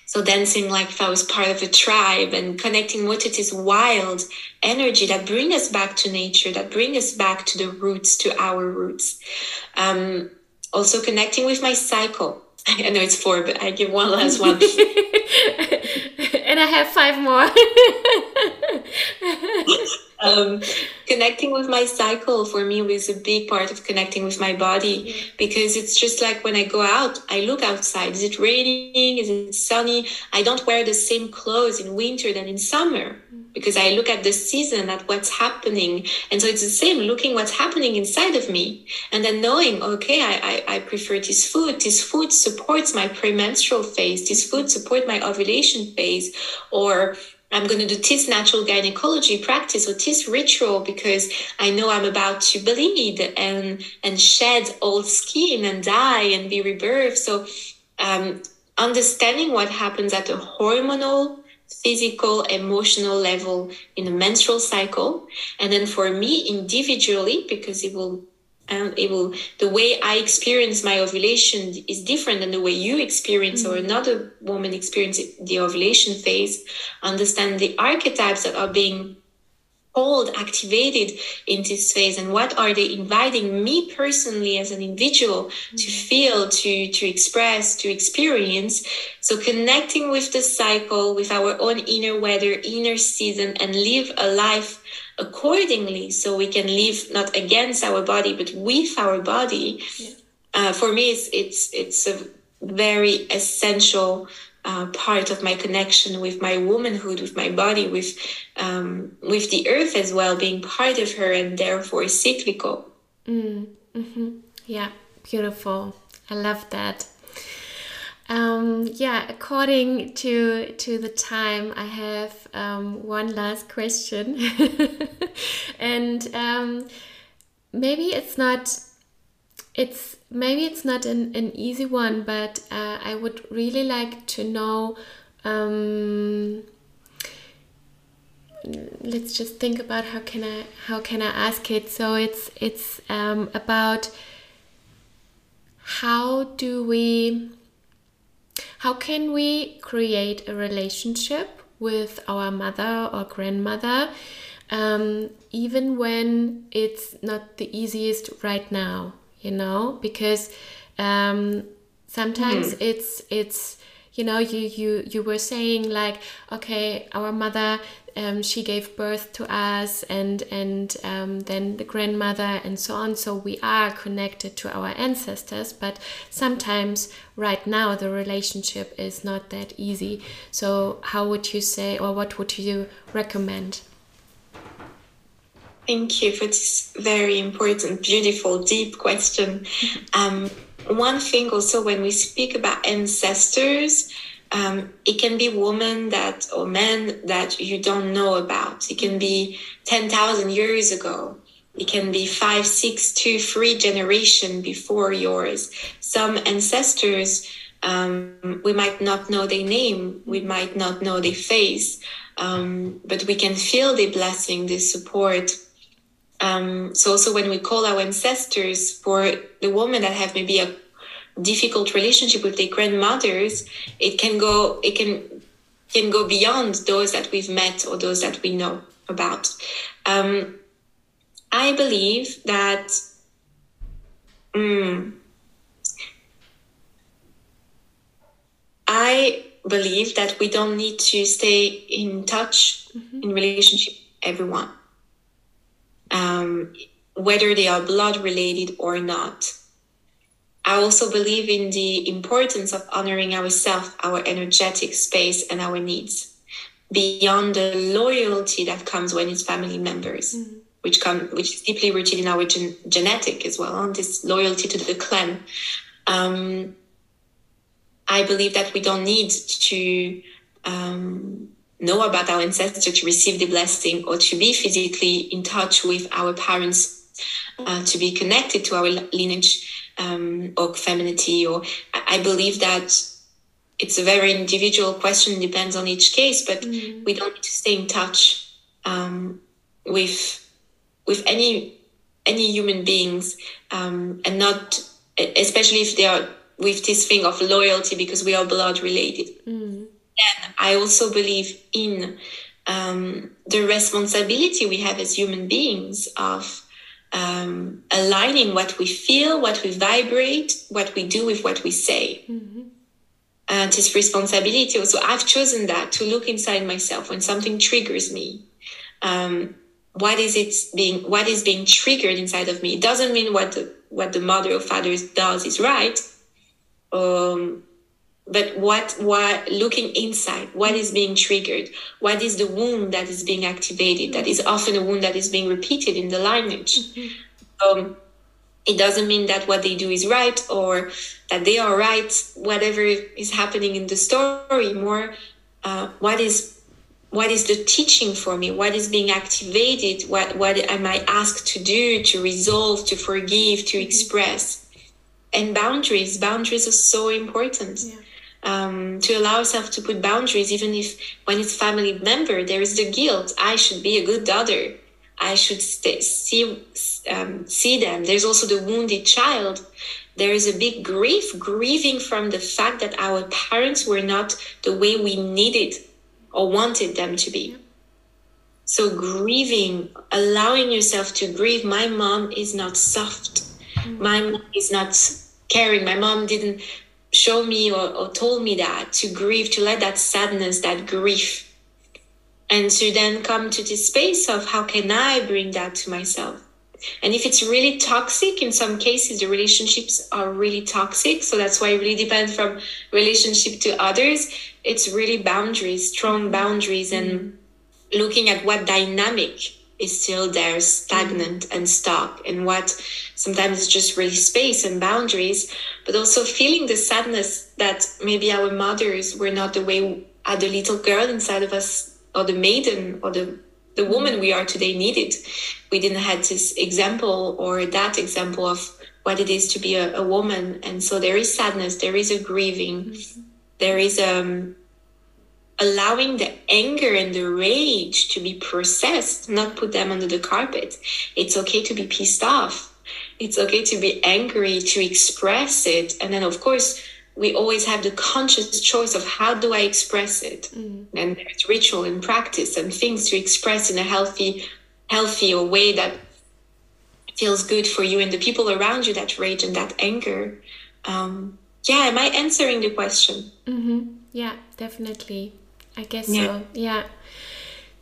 so dancing like if I was part of a tribe and connecting with it is wild energy that bring us back to nature, that bring us back to the roots, to our roots. Um, also connecting with my cycle. I know it's four, but I give one last one. and I have five more. um, connecting with my cycle for me was a big part of connecting with my body because it's just like when I go out, I look outside. Is it raining? Is it sunny? I don't wear the same clothes in winter than in summer because I look at the season, at what's happening. And so it's the same looking what's happening inside of me and then knowing, okay, I, I, I prefer this food. This food supports my premenstrual phase. This food supports my ovulation phase or I'm going to do this natural gynecology practice or this ritual because I know I'm about to bleed and and shed old skin and die and be rebirthed. So um, understanding what happens at a hormonal, physical, emotional level in the menstrual cycle, and then for me individually because it will and it will the way i experience my ovulation is different than the way you experience mm-hmm. or another woman experience the ovulation phase understand the archetypes that are being called activated in this phase and what are they inviting me personally as an individual mm-hmm. to feel to to express to experience so connecting with the cycle with our own inner weather inner season and live a life accordingly so we can live not against our body but with our body yeah. uh, for me it's it's it's a very essential uh, part of my connection with my womanhood, with my body, with um, with the earth as well, being part of her and therefore cyclical. Mm, mm-hmm. Yeah, beautiful. I love that. Um, yeah, according to to the time, I have um, one last question, and um, maybe it's not it's maybe it's not an, an easy one, but uh, I would really like to know. Um, let's just think about how can I how can I ask it. So it's it's um, about how do we how can we create a relationship with our mother or grandmother um, even when it's not the easiest right now you know because um, sometimes mm. it's it's you know you you you were saying like okay our mother um, she gave birth to us and and um, then the grandmother and so on. So we are connected to our ancestors but sometimes right now the relationship is not that easy. So how would you say or what would you recommend? Thank you for this very important, beautiful, deep question. Um, one thing also, when we speak about ancestors, um, it can be women that or men that you don't know about. It can be 10,000 years ago. It can be five, six, two, three generation before yours. Some ancestors, um, we might not know their name, we might not know their face, um, but we can feel the blessing, the support, um, so also when we call our ancestors for the women that have maybe a difficult relationship with their grandmothers, it can go it can can go beyond those that we've met or those that we know about. Um, I believe that. Mm, I believe that we don't need to stay in touch mm-hmm. in relationship everyone um, whether they are blood related or not. I also believe in the importance of honoring ourselves, our energetic space, and our needs beyond the loyalty that comes when it's family members, mm-hmm. which come which is deeply rooted in our gen- genetic as well, on this loyalty to the clan. Um, I believe that we don't need to um, know about our ancestors to receive the blessing or to be physically in touch with our parents uh, to be connected to our lineage um, or femininity or i believe that it's a very individual question depends on each case but mm. we don't need to stay in touch um, with with any any human beings um, and not especially if they are with this thing of loyalty because we are blood related mm and I also believe in um, the responsibility we have as human beings of um, aligning what we feel, what we vibrate, what we do with what we say. Mm-hmm. And this responsibility also, I've chosen that to look inside myself when something triggers me. Um, what is it being what is being triggered inside of me it doesn't mean what the what the mother or father does is right um, but what what looking inside what is being triggered? What is the wound that is being activated? That is often a wound that is being repeated in the lineage mm-hmm. um, it doesn't mean that what they do is right or that they are right. Whatever is happening in the story more uh, what is what is the teaching for me? What is being activated? What what am i asked to do to resolve to forgive to mm-hmm. express? And boundaries boundaries are so important. Yeah um, to allow ourselves to put boundaries, even if when it's family member, there is the guilt. I should be a good daughter. I should stay, see um, see them. There's also the wounded child. There is a big grief, grieving from the fact that our parents were not the way we needed or wanted them to be. So grieving, allowing yourself to grieve. My mom is not soft. Mm. My mom is not caring. My mom didn't show me or, or told me that to grieve to let that sadness that grief and to then come to this space of how can i bring that to myself And if it's really toxic, in some cases, the relationships are really toxic. So that's why it really depends from relationship to others. It's really boundaries, strong boundaries, and mm. looking at what dynamic is still there, stagnant mm. and stuck, and what sometimes it's just really space and boundaries, but also feeling the sadness that maybe our mothers were not the way the little girl inside of us, or the maiden, or the the woman we are today needed. We didn't have this example or that example of what it is to be a, a woman, and so there is sadness, there is a grieving, mm-hmm. there is um allowing the anger and the rage to be processed, not put them under the carpet. It's okay to be pissed off. It's okay to be angry, to express it. And then, of course, we always have the conscious choice of how do I express it. Mm. And there's ritual and practice and things to express in a healthy, healthy or way that feels good for you and the people around you, that rage and that anger. Um, yeah, am I answering the question? Mm-hmm. Yeah, definitely. I guess yeah. so. Yeah.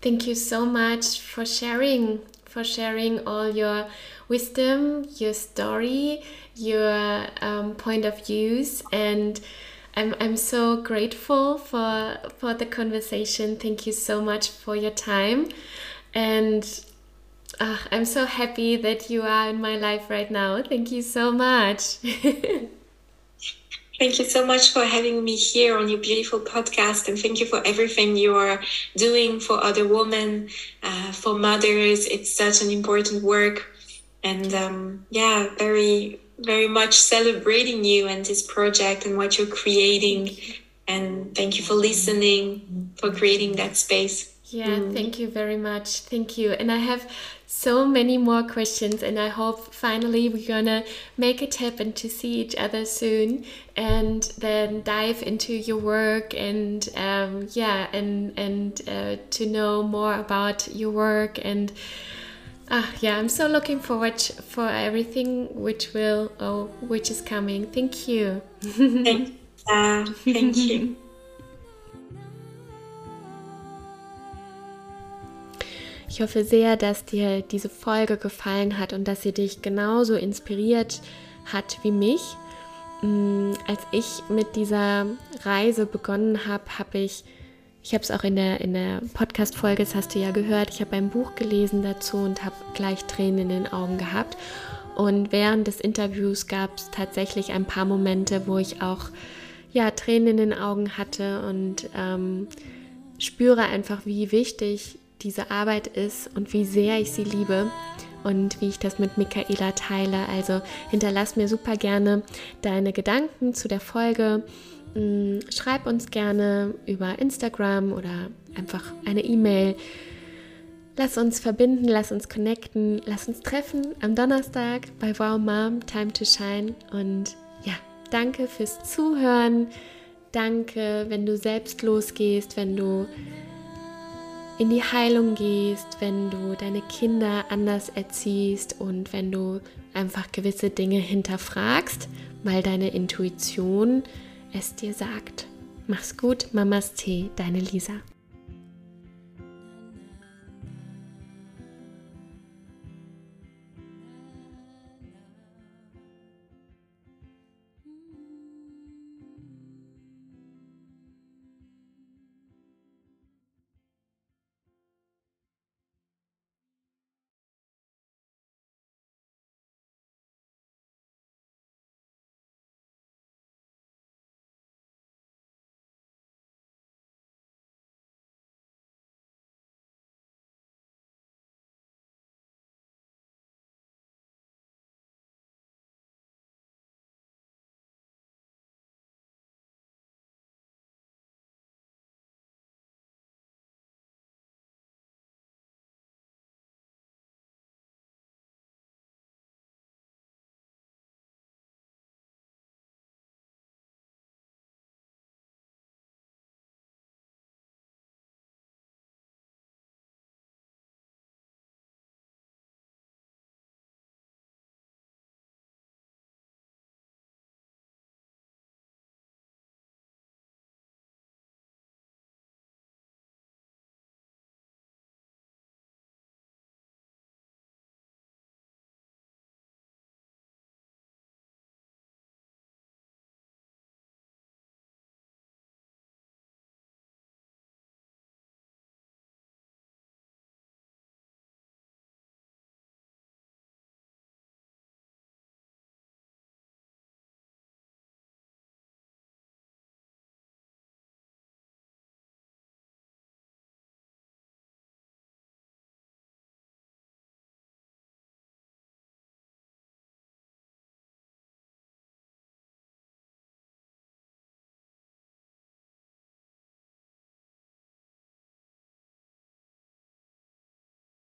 Thank you so much for sharing for sharing all your wisdom, your story, your um, point of views, and I'm I'm so grateful for for the conversation. Thank you so much for your time, and uh, I'm so happy that you are in my life right now. Thank you so much. Thank you so much for having me here on your beautiful podcast, and thank you for everything you are doing for other women, uh, for mothers. It's such an important work, and um, yeah, very, very much celebrating you and this project and what you're creating. And thank you for listening, for creating that space. Yeah, mm. thank you very much. Thank you. And I have so many more questions, and I hope finally we're gonna make it happen to see each other soon, and then dive into your work and um, yeah, and and uh, to know more about your work and. Ah, yeah, I'm so looking forward for everything which will, oh, which is coming. Thank you. Thank, uh, thank you. Ich hoffe sehr, dass dir diese Folge gefallen hat und dass sie dich genauso inspiriert hat wie mich. Mm, als ich mit dieser Reise begonnen habe, habe ich, ich habe es auch in der, in der Podcast-Folge, das hast du ja gehört, ich habe ein Buch gelesen dazu und habe gleich Tränen in den Augen gehabt. Und während des Interviews gab es tatsächlich ein paar Momente, wo ich auch ja, Tränen in den Augen hatte und ähm, spüre einfach, wie wichtig diese Arbeit ist und wie sehr ich sie liebe und wie ich das mit Michaela teile. Also hinterlass mir super gerne deine Gedanken zu der Folge. Mm, schreib uns gerne über Instagram oder einfach eine E-Mail. Lass uns verbinden, lass uns connecten, lass uns treffen am Donnerstag bei Wow Mom, Time to Shine. Und ja, danke fürs Zuhören. Danke, wenn du selbst losgehst, wenn du in die Heilung gehst, wenn du deine Kinder anders erziehst und wenn du einfach gewisse Dinge hinterfragst, weil deine Intuition es dir sagt. Mach's gut, Mamas Tee, deine Lisa.